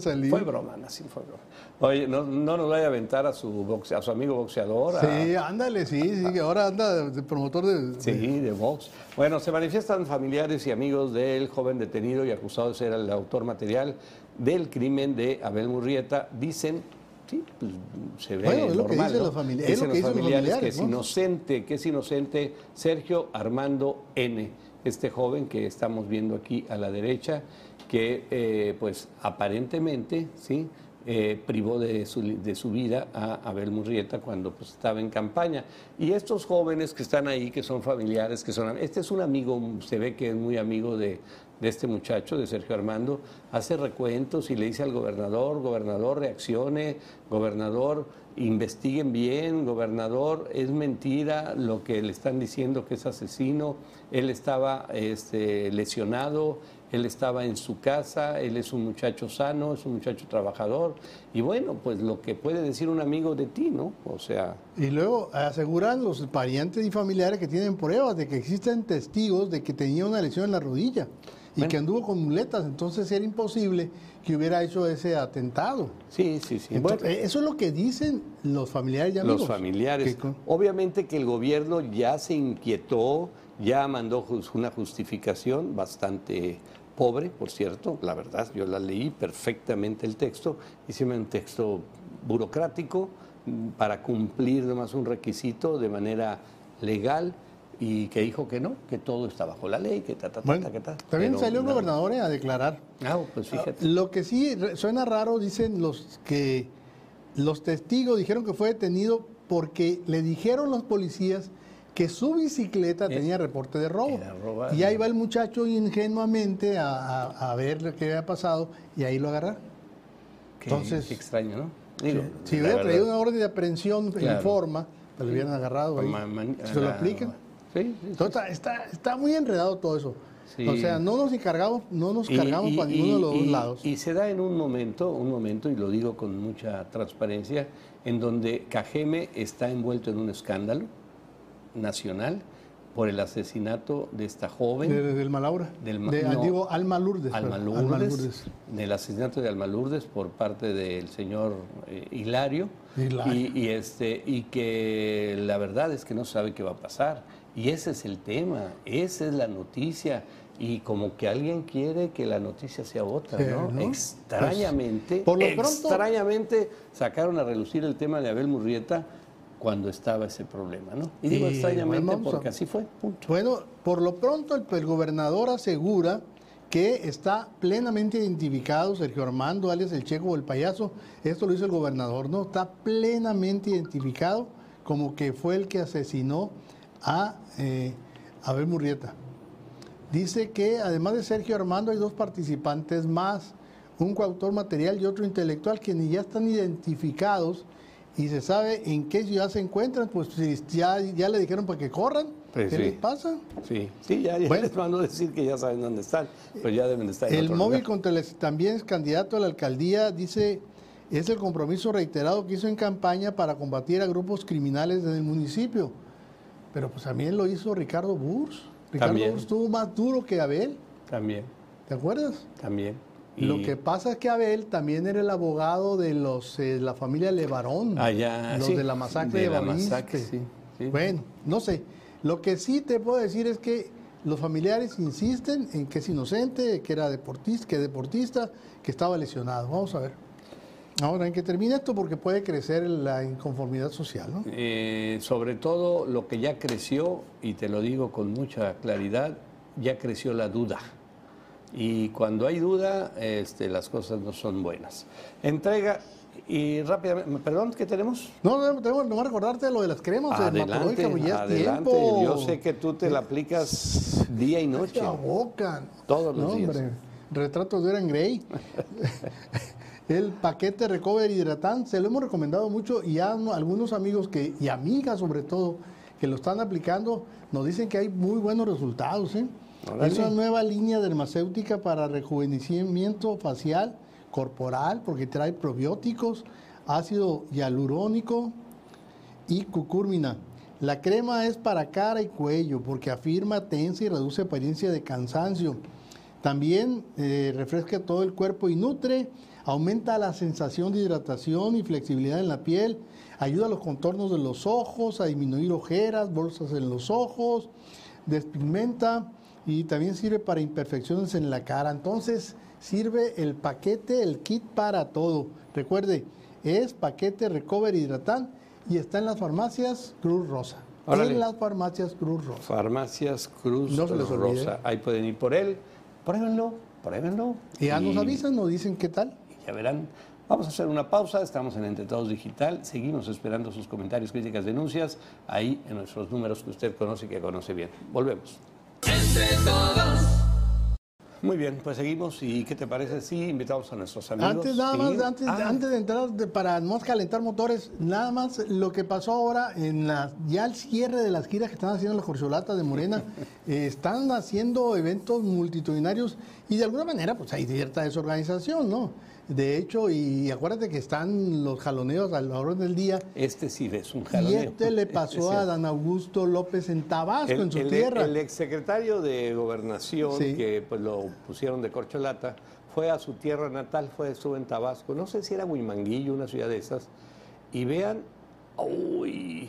salí. fue broma, Nacín fue broma. Oye, no, no nos vaya a aventar a su, boxe- a su amigo boxeador. a- Sí, ándale, sí, sí, que ahora anda de promotor de... Sí, de Vox. Bueno, se manifiestan familiares y amigos del joven detenido y acusado de ser el autor material del crimen de Abel Murrieta. Dicen, sí, pues se ve Bueno, es lo que normal, dicen ¿no? los familiares, es lo que los familiares que es ¿no? inocente, que es inocente Sergio Armando N., este joven que estamos viendo aquí a la derecha, que eh, pues aparentemente, sí, eh, privó de su, de su vida a Abel Murrieta cuando pues, estaba en campaña. Y estos jóvenes que están ahí, que son familiares, que son... Este es un amigo, se ve que es muy amigo de, de este muchacho, de Sergio Armando, hace recuentos y le dice al gobernador, gobernador, reaccione, gobernador, investiguen bien, gobernador, es mentira lo que le están diciendo que es asesino, él estaba este, lesionado, él estaba en su casa, él es un muchacho sano, es un muchacho trabajador, y bueno, pues lo que puede decir un amigo de ti, ¿no? O sea... Y luego aseguran los parientes y familiares que tienen pruebas de que existen testigos de que tenía una lesión en la rodilla y que anduvo con muletas, entonces era imposible que hubiera hecho ese atentado. Sí, sí, sí. Entonces, eh, eso es lo que dicen los familiares y amigos. Los familiares. Obviamente que el gobierno ya se inquietó, ya mandó una justificación bastante pobre, por cierto, la verdad, yo la leí perfectamente el texto, hicimos un texto burocrático mm, para cumplir nomás un requisito de manera legal y que dijo que no, que todo está bajo la ley, que ta, ta, ta, Bueno, ta, que ta. también Pero salió el gobernador eh, a declarar. Ah, pues fíjate. Lo que sí suena raro, dicen los que los testigos dijeron que fue detenido porque le dijeron los policías que su bicicleta tenía reporte de robo. Y ahí va el muchacho ingenuamente a, a- a ver que había pasado y ahí lo agarraron. Qué- entonces- qué extraño, ¿no? Digo, Si hubiera verdad. traído una orden de aprehensión en forma, lo hubieran agarrado. ahí. Man- Se lo ah, aplican. Sí, sí, sí. Está, está muy enredado todo eso. O sea, no nos encargamos, no nos cargamos y- para ninguno de los dos lados. Y se da en un momento, un momento, y lo digo con mucha transparencia, en donde Cajeme está envuelto en un escándalo nacional por el asesinato de esta joven. De- del Malaura. Del de, no. digo, Alma Lourdes. Alma Lourdes, Alma Lourdes. del asesinato de Alma Lourdes por parte del señor eh, Hilario, Hilario. Y, y este y que la verdad es que no sabe qué va a pasar y ese es el tema, esa es la noticia y como que alguien quiere que la noticia sea otra, Sí, ¿no? ¿no? Extrañamente, Pues, por lo pronto- extrañamente sacaron a relucir el tema de Abel Murrieta cuando estaba ese problema, ¿no? Y digo Y, extrañamente bueno, vamos a- porque así fue, punto. Bueno, por lo pronto el, el gobernador asegura que está plenamente identificado Sergio Armando, alias el Checo o el payaso. Esto lo hizo el gobernador, ¿no? Está plenamente identificado como que fue el que asesinó a eh, Abel Murrieta. Dice que además de Sergio Armando hay dos participantes más, un coautor material y otro intelectual que ni ya están identificados y se sabe en qué ciudad se encuentran, pues ya, ya le dijeron para que corran, Pues ¿qué sí. les pasa? Sí, sí, ya, ya Bueno. les mando a decir que ya saben dónde están, pero ya deben de estar en El otro móvil contra el también es candidato a la alcaldía, dice, es el compromiso reiterado que hizo en campaña para combatir a grupos criminales en el municipio. Pero pues también lo hizo Ricardo Burs. Ricardo También. Burs estuvo más duro que Abel, También, ¿te acuerdas? también. Lo que pasa es que Abel también era el abogado de los eh, la familia Levarón, allá, los sí, de la masacre de, de la masacre, sí, sí. Bueno, no sé. Lo que sí te puedo decir es que los familiares insisten en que es inocente, que era deportista, que deportista, que estaba lesionado. Vamos a ver. Ahora, en que termine esto porque puede crecer la inconformidad social, ¿no? Eh, sobre todo lo que ya creció, y te lo digo con mucha claridad, ya creció la duda. Y cuando hay duda, este, las cosas no son buenas. Entrega, y rápidamente, perdón, ¿qué tenemos? No, no, tengo que recordarte lo de las cremas Adelante, ya es adelante. tiempo. Yo sé que tú te la aplicas día y noche. La boca. Todos los No, días. hombre, retratos de Oran Grey. El paquete Recover Hidratant se lo hemos recomendado mucho y no- algunos amigos que, y amigas sobre todo que lo están aplicando nos dicen que hay muy buenos resultados. ¿eh? Es una nueva línea dermacéutica para rejuvenecimiento facial, corporal, porque trae probióticos, ácido hialurónico, y cucúrmina. La crema es para cara y cuello porque afirma, tensa y reduce apariencia de cansancio. También eh, refresca todo el cuerpo y nutre, aumenta la sensación de hidratación y flexibilidad en la piel, ayuda a los contornos de los ojos, a disminuir ojeras, bolsas en los ojos, despigmenta y también sirve para imperfecciones en la cara. Entonces sirve el paquete, el kit para todo. Recuerde, es paquete Recover Hidratant y está en las farmacias Cruz Rosa. Órale. En las farmacias Cruz Rosa. Farmacias Cruz No se les olvide. Rosa. Ahí pueden ir por él. Pruébenlo, pruébenlo. Y ya nos avisan, nos dicen qué tal. y ya verán. Vamos a hacer una pausa, estamos en Entre Todos Digital, seguimos esperando sus comentarios, críticas, denuncias, ahí en nuestros números que usted conoce y que conoce bien. Volvemos. Entre todos, Muy bien, pues seguimos. ¿Y qué te parece si invitamos a nuestros amigos? Antes, nada Sí. más, antes, Ah, antes de entrar, de- para no calentar motores, nada más lo que pasó ahora en la, ya el cierre de las giras que están haciendo las corcholatas de Morena, eh, están haciendo eventos multitudinarios y de alguna manera pues hay cierta desorganización, ¿no? De hecho, y acuérdate que están los jaloneos a la hora del día Este sí es un y jaloneo. este le Es pasó a. Dan Augusto López en Tabasco, el, en su el- tierra. el exsecretario de Gobernación, Sí. que pues lo pusieron de corcholata, fue a su tierra natal, fue, estuvo en Tabasco, no sé si era Huimanguillo, una ciudad de esas, y vean, uy,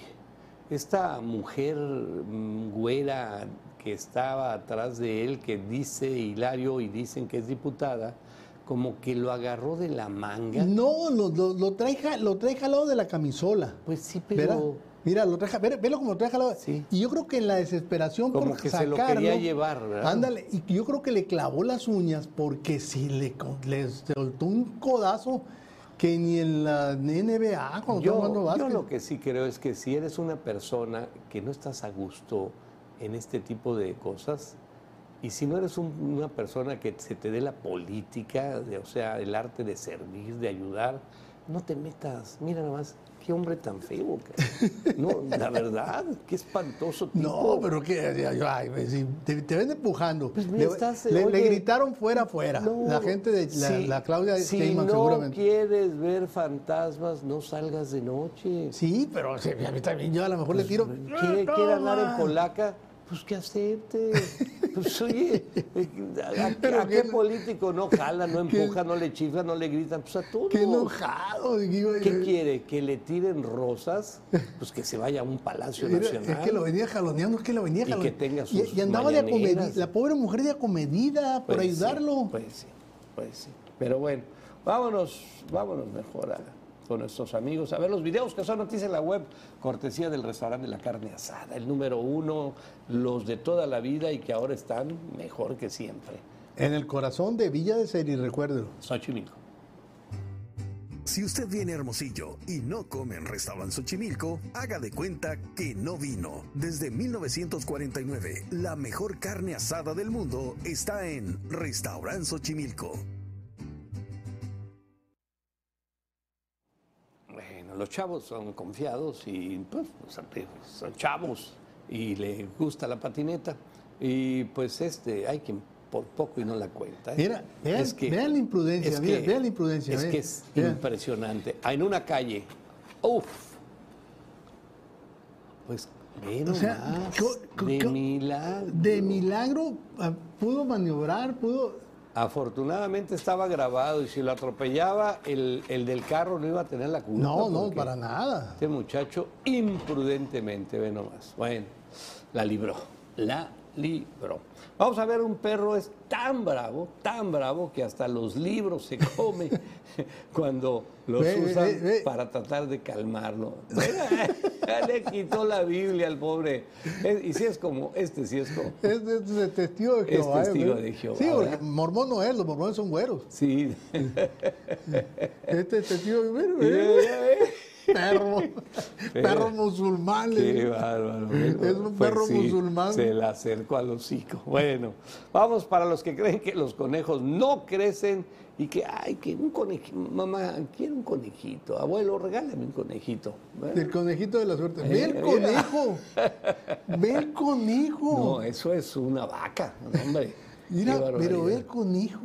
esta mujer mm, güera que estaba atrás de él, que dice Hilario y dicen que es diputada, como que lo agarró de la manga. No, lo, lo, lo trae, lo trae jalado de la camisola. Pues sí, pero Mira, lo trae, ve- velo como lo trae jalado. Sí. Y yo creo que en la desesperación Como por que se lo sacarlo, quería llevar, ¿verdad? Ándale, y yo creo que le clavó las uñas porque si le, le soltó un codazo que ni en la NBA cuando está jugando Yo, yo básquet. lo que sí creo es que si eres una persona que no estás a gusto en este tipo de cosas, y si no eres un- una persona que se te dé la política, de- o sea, el arte de servir, de ayudar, no te metas. Mira nada más, qué hombre tan feo. cara. No, la verdad, qué espantoso tipo. No, pero que ay, si te, te ven empujando. Pues mira, le, estás, le- le oye, gritaron fuera, fuera. No, la gente de la, si- la Claudia Si no seguramente. quieres ver fantasmas, no salgas de noche. Sí, pero a mí también yo a lo mejor le tiro. quiere, ¡Ah, quiere andar en polaca, pues que acepte. Pues oye, ¿a, a- Pero a qué político no jala, no empuja, no le chifla, no le gritan? Pues a todos. Qué enojado. digo, ¿Qué quiere? ¿Que le tiren rosas? Pues que se vaya a un palacio Era- nacional. es que lo venía jaloneando, es que lo venía Y que jaloneando. tenga Y- sus y, andaba de acomedida, la pobre mujer de acomedida por Pues sí, ayudarlo. pues sí, pues sí. Pero bueno, vámonos, vámonos mejor a- con nuestros amigos a ver los videos que son noticias en la web, cortesía del restaurante de la carne asada, el número uno, los de toda la vida y que ahora están mejor que siempre. En el corazón de Villa de Seri, recuérdelo. Xochimilco. Si usted viene a Hermosillo y no come en Restaurant Xochimilco, haga de cuenta que no vino. Desde 1949, la mejor carne asada del mundo está en Restaurant Xochimilco. Bueno, los chavos son confiados y pues, son, chavos y les gusta la patineta. Y pues este, hay quien por poco y no la cuenta. ¿eh? Mira, vean- vean la imprudencia, es mira, que- vean la imprudencia, Es que es vean. impresionante. Ah, En una calle, uff, pues ve O sea, nomás, co- co- de milagro. De milagro ah, pudo maniobrar, pudo. Afortunadamente estaba grabado y si lo atropellaba, el, el del carro no iba a tener la culpa. No, no, para nada. Este muchacho imprudentemente, ve nomás. Bueno, la libró, la libró. Vamos a ver, un perro es tan bravo, tan bravo que hasta los libros se come cuando los Ve, usan ve, ve. para tratar de calmarlo. Le quitó la Biblia al pobre. Es- y si es como, este sí es como. Es, es de testigo de Es Jehová. ¿eh, testigo de Jehová, Sí, mormón no es, los mormones son güeros. Sí. Este es testigo de Ya, ya ve. Perro. perro musulmán. Qué bárbaro. Es un perro musulmán. Se le acercó al hocico. Bueno, vamos para los que creen que los conejos no crecen y que, ay, que un conejito, mamá, quiero un conejito. Abuelo, regálame un conejito. Bueno, El conejito de la suerte. Eh, Ve el conejo. Ve el conejo. no, eso es una vaca, hombre. Mira, pero ve el conejo.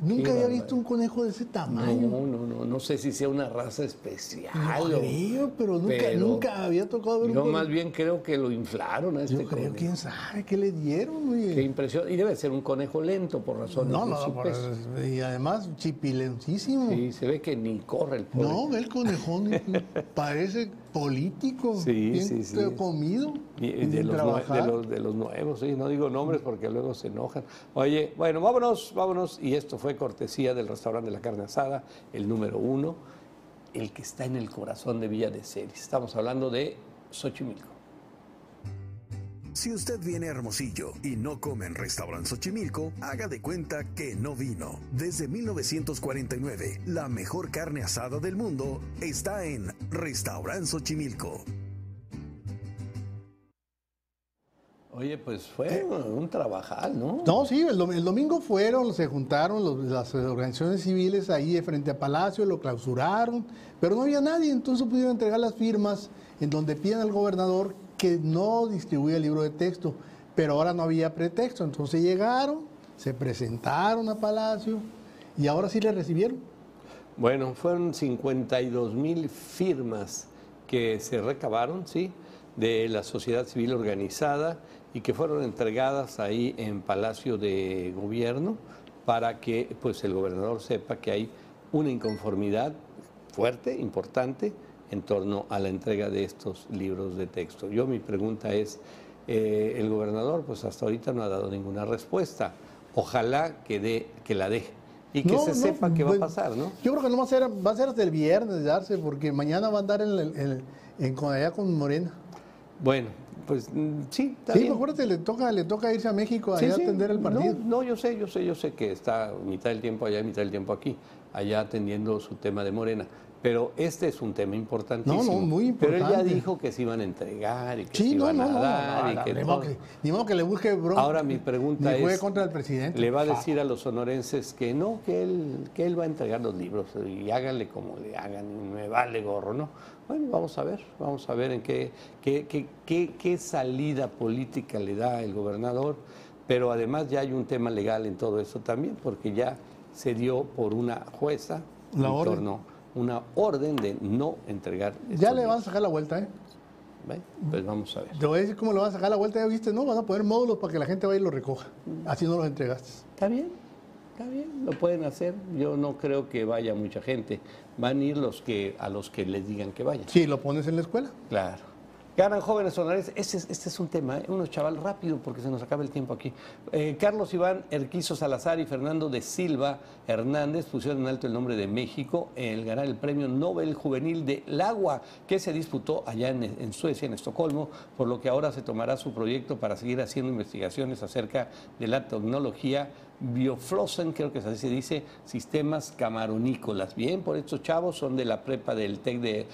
Nunca había barbaridad. visto un conejo de ese tamaño. No, no, no, no sé si sea una raza especial. No o- creo, pero nunca, pero nunca había tocado ver Yo un más conejo. bien creo que lo inflaron a este Yo creo, conejo. quién sabe qué le dieron, oye. Qué impresión. Y debe ser un conejo lento por razones No, de no, su por- peso. y además chipilencísimo. Sí, se ve que ni corre el pobre. No, ve el conejón, parece político, Sí, bien sí, sí. comido, Y- de, los, trabajar. de, los, de los nuevos, no digo nombres porque luego se enojan. Oye, bueno, vámonos, vámonos. Y esto fue cortesía del restaurante de la carne asada, el número uno, el que está en el corazón de Villa de Celis. Estamos hablando de Xochimilco. Si usted viene a Hermosillo y no come en Restaurant Xochimilco, haga de cuenta que no vino. Desde 1949, la mejor carne asada del mundo está en Restaurant Xochimilco. Oye, pues fue un trabajal, ¿no? No, sí, el, dom- el domingo fueron, se juntaron los- las organizaciones civiles ahí frente a Palacio, lo clausuraron, pero no había nadie, entonces pudieron entregar las firmas en donde piden al gobernador que no distribuya el libro de texto, pero ahora no había pretexto, entonces llegaron, se presentaron a Palacio y ahora sí le recibieron. Bueno, fueron 52 mil firmas que se recabaron, ¿sí? De la sociedad civil organizada y que fueron entregadas ahí en Palacio de Gobierno para que pues el gobernador sepa que hay una inconformidad fuerte, importante, en torno a la entrega de estos libros de texto. Yo mi pregunta es, eh, el gobernador pues hasta ahorita no ha dado ninguna respuesta. Ojalá que, dé, que la deje y que No, se no, sepa qué va a pasar, ¿no? Yo creo que no va a ser, va a ser hasta el viernes darse, porque mañana va a andar en, el- en- en- allá con Morena. Bueno, pues mm, sí, está Sí, bien. acuérdate, le toca, le toca irse a México Sí, allá sí. a atender el partido. No, no, yo sé, yo sé, yo sé que está mitad del tiempo allá y mitad del tiempo aquí, allá atendiendo su tema de Morena. Pero este es un tema importantísimo. No, no, muy Pero él ya importante. dijo que se iban a entregar y que se Sí, iban no, a dar y que ni, modo que, ni modo que le busque bronca. Ahora mi pregunta es, contra el presidente. le va a decir a los sonorenses que no, que él, que él va a entregar los libros y háganle como le hagan, me vale gorro, ¿no? Bueno, vamos a ver, vamos a ver en qué, qué, qué, qué, qué salida política le da el gobernador, pero además ya hay un tema legal en todo eso también, porque ya se dio por una jueza La en orden. torno- una orden de no entregar. Ya le van a sacar la vuelta, ¿eh? ¿Ve? Pues vamos a ver. Te voy a decir cómo le van a sacar la vuelta, ya viste, ¿no? Van a poner módulos para que la gente vaya y lo recoja. Así no los entregaste. Está bien, está bien, lo pueden hacer. Yo no creo que vaya mucha gente. Van a ir los que a los que les digan que vayan. Sí, lo pones en la escuela. Claro. Ganan jóvenes sonorenses. Este, es- un tema, ¿eh? uno chaval rápido porque se nos acaba el tiempo aquí. Eh, Carlos Iván Erquizo Salazar y Fernando de Silva Hernández pusieron en alto el nombre de México el ganar el premio Nobel Juvenil del Agua que se disputó allá en, Suecia, en Estocolmo, por lo que ahora se tomará su proyecto para seguir haciendo investigaciones acerca de la tecnología Bioflossen, creo que así se dice, sistemas camaronícolas. Bien, por estos chavos son de la prepa del TEC de,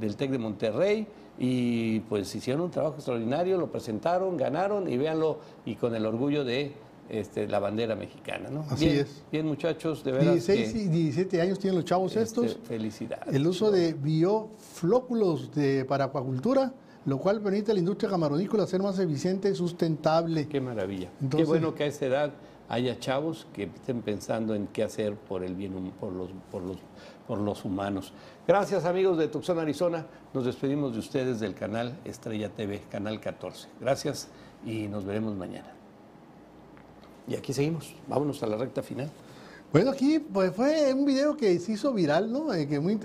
del TEC de Monterrey y pues hicieron un trabajo extraordinario, lo presentaron, ganaron y véanlo y con el orgullo de este, la bandera mexicana, ¿no? Así bien, es. Bien, muchachos, de veras 16 que, y 17 años tienen los chavos este, estos. felicidades. El uso de bioflóculos de, para acuacultura, lo cual permite a la industria camaronícola ser más eficiente y sustentable. Qué maravilla. Qué bueno que a esa edad haya chavos que estén pensando en qué hacer por el bien, por los, por los, por los humanos. Gracias amigos de Tucson, Arizona. Nos despedimos de ustedes del canal Estrella TV, canal 14. Gracias y nos veremos mañana. Y aquí seguimos. Vámonos a la recta final. Bueno, aquí pues fue un video que se hizo viral, ¿no? Eh, que muy,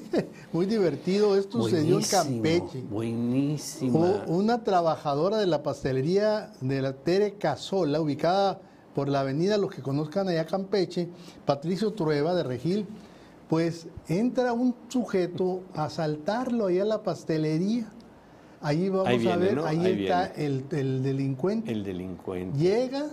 muy divertido. Esto sucedió en Campeche. Buenísimo. Una trabajadora de la pastelería de la Tere Casola, ubicada por la avenida, los que conozcan allá Campeche, Patricio Trueba de Regil, pues entra un sujeto a asaltarlo allá a la pastelería. Ahí vamos Ahí a ver, ¿no? ahí, Ahí está el, el delincuente. El delincuente. Llega,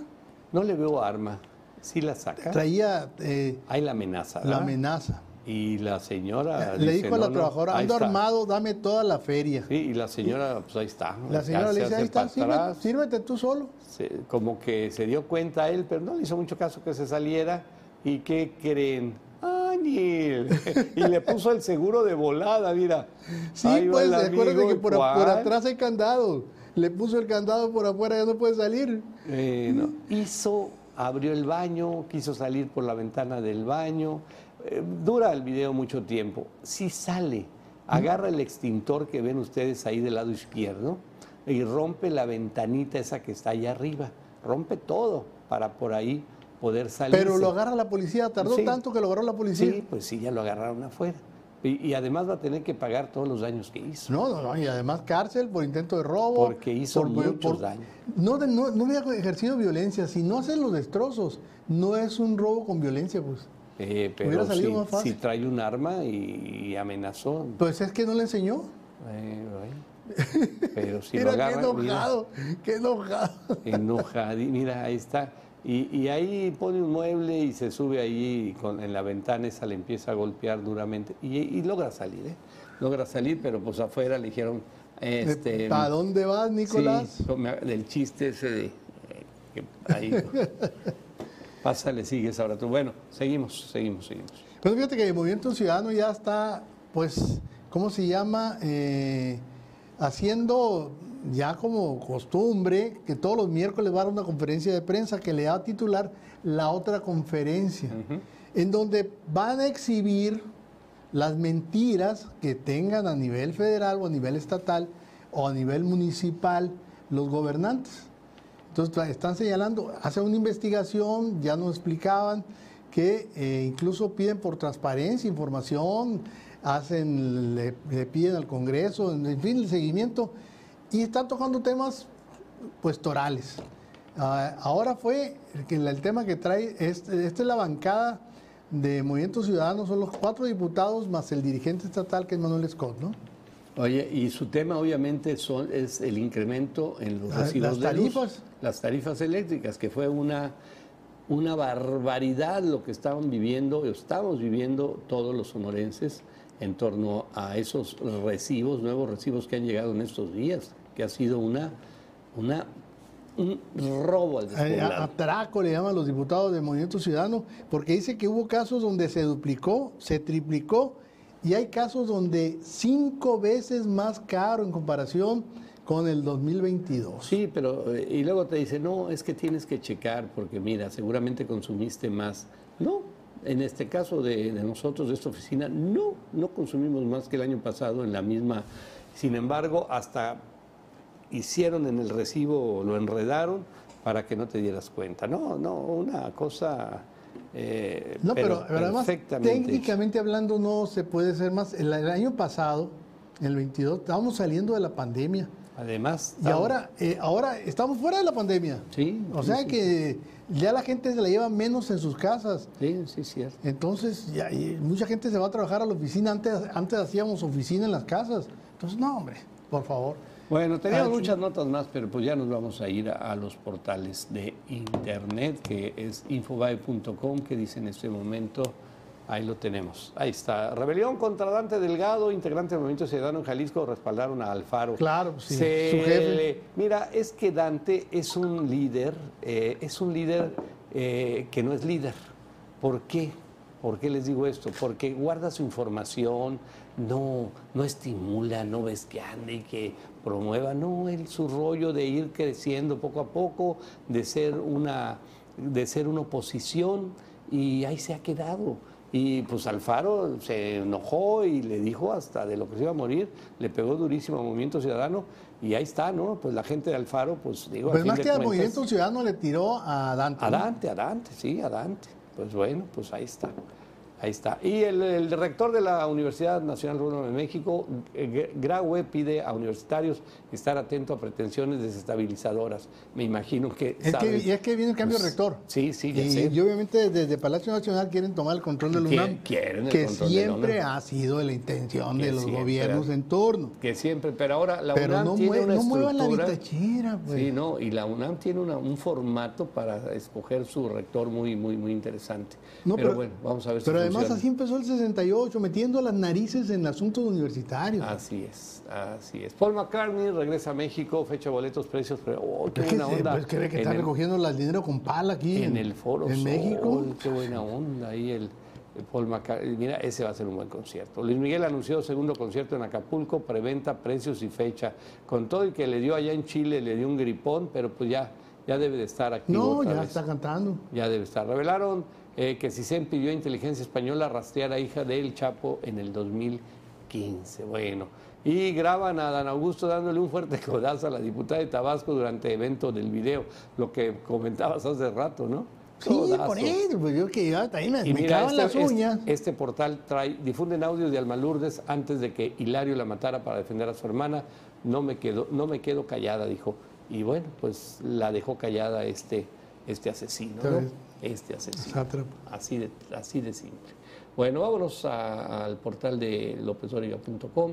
No le veo arma. Sí la saca. traía eh, Hay la amenaza. la amenaza. Y la señora. Le dice, dijo a la "No, trabajadora, ando está". armado, dame toda la feria. Sí, y la señora, pues ahí está. La señora le dice, ahí está, sírvete, sírvete tú solo. Se- como que se dio cuenta él, pero no le hizo mucho caso que se saliera. ¿Y qué creen? ¡Ángel! y le puso el seguro de volada, mira. Sí, Ahí pues, acuérdate que por, por atrás hay candado. Le puso el candado por afuera, ya no puede salir. Eh, no. Hizo, abrió el baño, quiso salir por la ventana del baño. Eh, dura el video mucho tiempo. Si sale, agarra el extintor que ven ustedes ahí del lado izquierdo y rompe la ventanita esa que está allá arriba. Rompe todo para por ahí poder salir. Pero lo agarra la policía, tardó Sí. tanto que lo agarró la policía. Sí, pues sí, ya lo agarraron afuera. Y, y además va a tener que pagar todos los daños que hizo. No, no, no, y además cárcel por intento de robo. Porque hizo muchos daños. No, no, no había ejercido violencia. Si no hacen los destrozos, no es un robo con violencia, pues. Eh, pero salido sí, más fácil. sí trae un arma y, y amenazó. Pues es que no le enseñó. Eh, bueno. Pero si mira lo agarran, qué mira, enojado, qué enojado. enojadi- mira, ahí está. Y, y ahí pone un mueble y se sube ahí y con, en la ventana esa le empieza a golpear duramente y, y logra salir, ¿eh? Logra salir, pero pues afuera le dijeron, Este, ¿A dónde vas, Nicolás? Sí, del chiste ese de... eh, que ahí, pásale, sigues ahora tú. Bueno, seguimos, seguimos, seguimos. Pero fíjate que el Movimiento Ciudadano ya está, pues, ¿cómo se llama? Eh, haciendo ya como costumbre que todos los miércoles va a dar una conferencia de prensa que le va a titular La otra conferencia, en donde van a exhibir las mentiras que tengan a nivel federal o a nivel estatal o a nivel municipal los gobernantes. Entonces están señalando, hacen una investigación, ya nos explicaban que eh, incluso piden por transparencia, información, hacen, le, piden al Congreso, en fin, el seguimiento, y están tocando temas pues torales. Ah, ahora fue el, tema que trae, esta es la bancada de Movimiento Ciudadano, son los cuatro diputados más el dirigente estatal que es Manuel Scott, ¿no? Oye, y su tema obviamente son, es el incremento en los Ah, recibos las de luz, tarifas. las tarifas eléctricas, que fue una, una barbaridad lo que estaban viviendo, o estamos viviendo todos los sonorenses en torno a esos recibos, nuevos recibos que han llegado en estos días, que ha sido una, una un robo al Eh, despoblado. Atraco le llaman los diputados del Movimiento Ciudadano, porque dice que hubo casos donde se duplicó, se triplicó, y hay casos donde cinco veces más caro en comparación con el 2022. Sí, pero eh, y luego te dice, no, es que tienes que checar porque mira, seguramente consumiste más. No, en este caso de, de nosotros, de esta oficina, no, no consumimos más que el año pasado en la misma. Sin embargo, hasta hicieron en el recibo, lo enredaron para que no te dieras cuenta. No, no, una cosa... eh, No, pero, pero además, técnicamente hablando, no se puede hacer más. El, el año pasado, el 22, estábamos saliendo de la pandemia. Además... Y ahora, eh, ahora estamos fuera de la pandemia. Sí, O sí, sea sí. que ya la gente se la lleva menos en sus casas. Sí, sí, cierto. Entonces, ya, mucha gente se va a trabajar a la oficina. Antes, antes hacíamos oficina en las casas. Entonces, no, hombre, por favor. Bueno, teníamos muchas notas más, pero pues ya nos vamos a ir a, a los portales de internet, que es infobae.com, que dice en este momento, ahí lo tenemos. Ahí está. Rebelión contra Dante Delgado, integrante del Movimiento Ciudadano en Jalisco, respaldaron a Alfaro. Claro, sí, Se su jefe. le- mira, es que Dante es un líder, eh, es un líder eh, que no es líder. ¿Por qué? ¿Por qué les digo esto? Porque guarda su información, no, no estimula, no ves que ande y que promueva, no, él su rollo de ir creciendo poco a poco, de ser una, de ser una oposición, y ahí se ha quedado. Y pues Alfaro se enojó y le dijo hasta de lo que se iba a morir, le pegó durísimo al Movimiento Ciudadano, y ahí está, ¿no? Pues la gente de Alfaro, pues digo, a Pues más que al Movimiento Ciudadano le tiró a Dante. ¿no? Adelante, adelante, sí, adelante. Pues bueno, pues ahí está. Ahí está. Y el, el rector de la Universidad Nacional Autónoma de México, eh, Graue, pide a universitarios estar atentos a pretensiones desestabilizadoras. Me imagino que. Es que, y es que viene el cambio de pues, rector. Sí, sí, y, sé. y obviamente desde Palacio Nacional quieren tomar el control del UNAM, quieren el que control del siempre UNAM. ha sido la intención Que de los siempre gobiernos en torno. Que siempre, pero ahora la Pero UNAM no, tiene una no muevan la vitachera, pues. Sí, no, y la UNAM tiene una- un formato para escoger su rector muy, muy, muy interesante. No, pero, bueno, vamos a ver si además así empezó el 68, metiendo las narices en asuntos universitarios. Así es, así es. Paul McCartney regresa a México, fecha, boletos, precios, pero oh, qué Es que buena onda. pues, cree que está el- recogiendo el dinero con pala aquí en el Foro en Sol, México. Qué buena onda ahí el, Paul McCartney. Mira, ese va a ser un buen concierto. Luis Miguel anunció segundo concierto en Acapulco, preventa, precios y fecha. Con todo y que le dio allá en Chile, le dio un gripón, pero pues ya, ya debe de estar activo No, ya vez. está cantando. Ya debe estar. Revelaron eh, que CISEN pidió a Inteligencia Española rastrear a hija del Chapo en el 2015. Bueno. Y graban a Dan Augusto dándole un fuerte codazo a la diputada de Tabasco durante evento del video, lo que comentabas hace rato, ¿no? Sí, Codazo. por eso, pues yo que ya también me, Y me mira, este, las este- uñas. este portal trae, difunden audios de Alma Lourdes antes de que Hilario la matara para defender a su hermana. No me quedo, no me quedo callada, dijo. Y bueno, pues la dejó callada este, este asesino, ¿no? Este asesino. sátrapa. Así de, así de simple. Bueno, vámonos a- al portal de lopezoriga.com.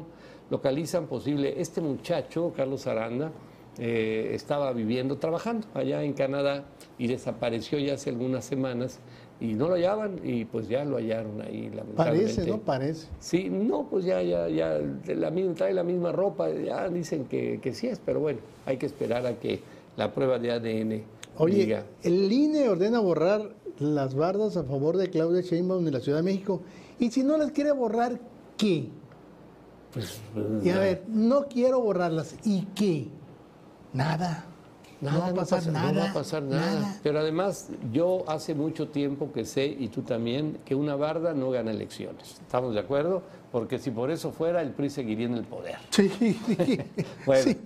Localizan posible, este muchacho, Carlos Aranda, eh, estaba viviendo, trabajando allá en Canadá y desapareció ya hace algunas semanas y no lo hallaban y pues ya lo hallaron ahí lamentablemente. Parece, ¿no? Parece. Sí, no, pues ya, ya, ya, la misma, trae la misma ropa, ya dicen que, que sí es, pero bueno, hay que esperar a que la prueba de ADN Oye, el INE ordena borrar las bardas a favor de Claudia Sheinbaum de la Ciudad de México. Y si no las quiere borrar, ¿qué? Pues, Y a ver, no quiero borrarlas. ¿Y qué? Nada. Nada, no va a pasar pasa- nada. No va a pasar nada. Pero además, yo hace mucho tiempo que sé, y tú también, que una barda no gana elecciones. ¿Estamos de acuerdo? Porque si por eso fuera, el PRI seguiría en el poder. Sí. Bueno, Sí.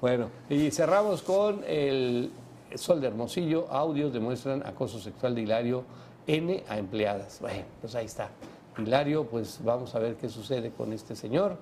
bueno, y cerramos con el Sol de Hermosillo. Audios demuestran acoso sexual de Hilario N a empleadas. Bueno, pues ahí está. Hilario, pues vamos a ver qué sucede con este señor,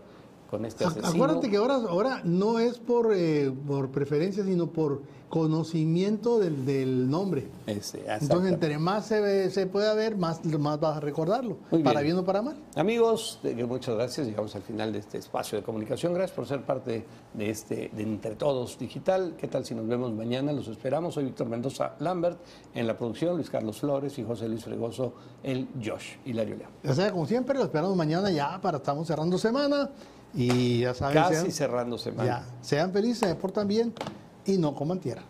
con este asesino. Acuérdate que ahora, ahora no es por, eh, por preferencia, sino por conocimiento del, del nombre. Ese, Entonces, entre más se, ve- se pueda ver, más, más vas a recordarlo. Muy para bien. bien o para mal. Amigos, muchas gracias. Llegamos al final de este espacio de comunicación. Gracias por ser parte de este de Entre Todos Digital. ¿Qué tal si nos vemos mañana? Los esperamos. Soy Víctor Mendoza Lambert en la producción, Luis Carlos Flores y José Luis Fregoso, el Josh, León. O sea, como siempre, lo esperamos mañana ya para estamos cerrando semana. Y ya saben. Casi sean, cerrando semana. Ya, sean felices, se portan bien y no coman tierra.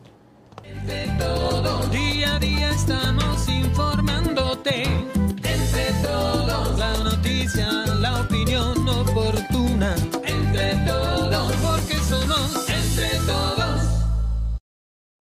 Desde todo, día a día estamos informándote. Entre todos, la noticia, la opinión oportuna. Entre todos, porque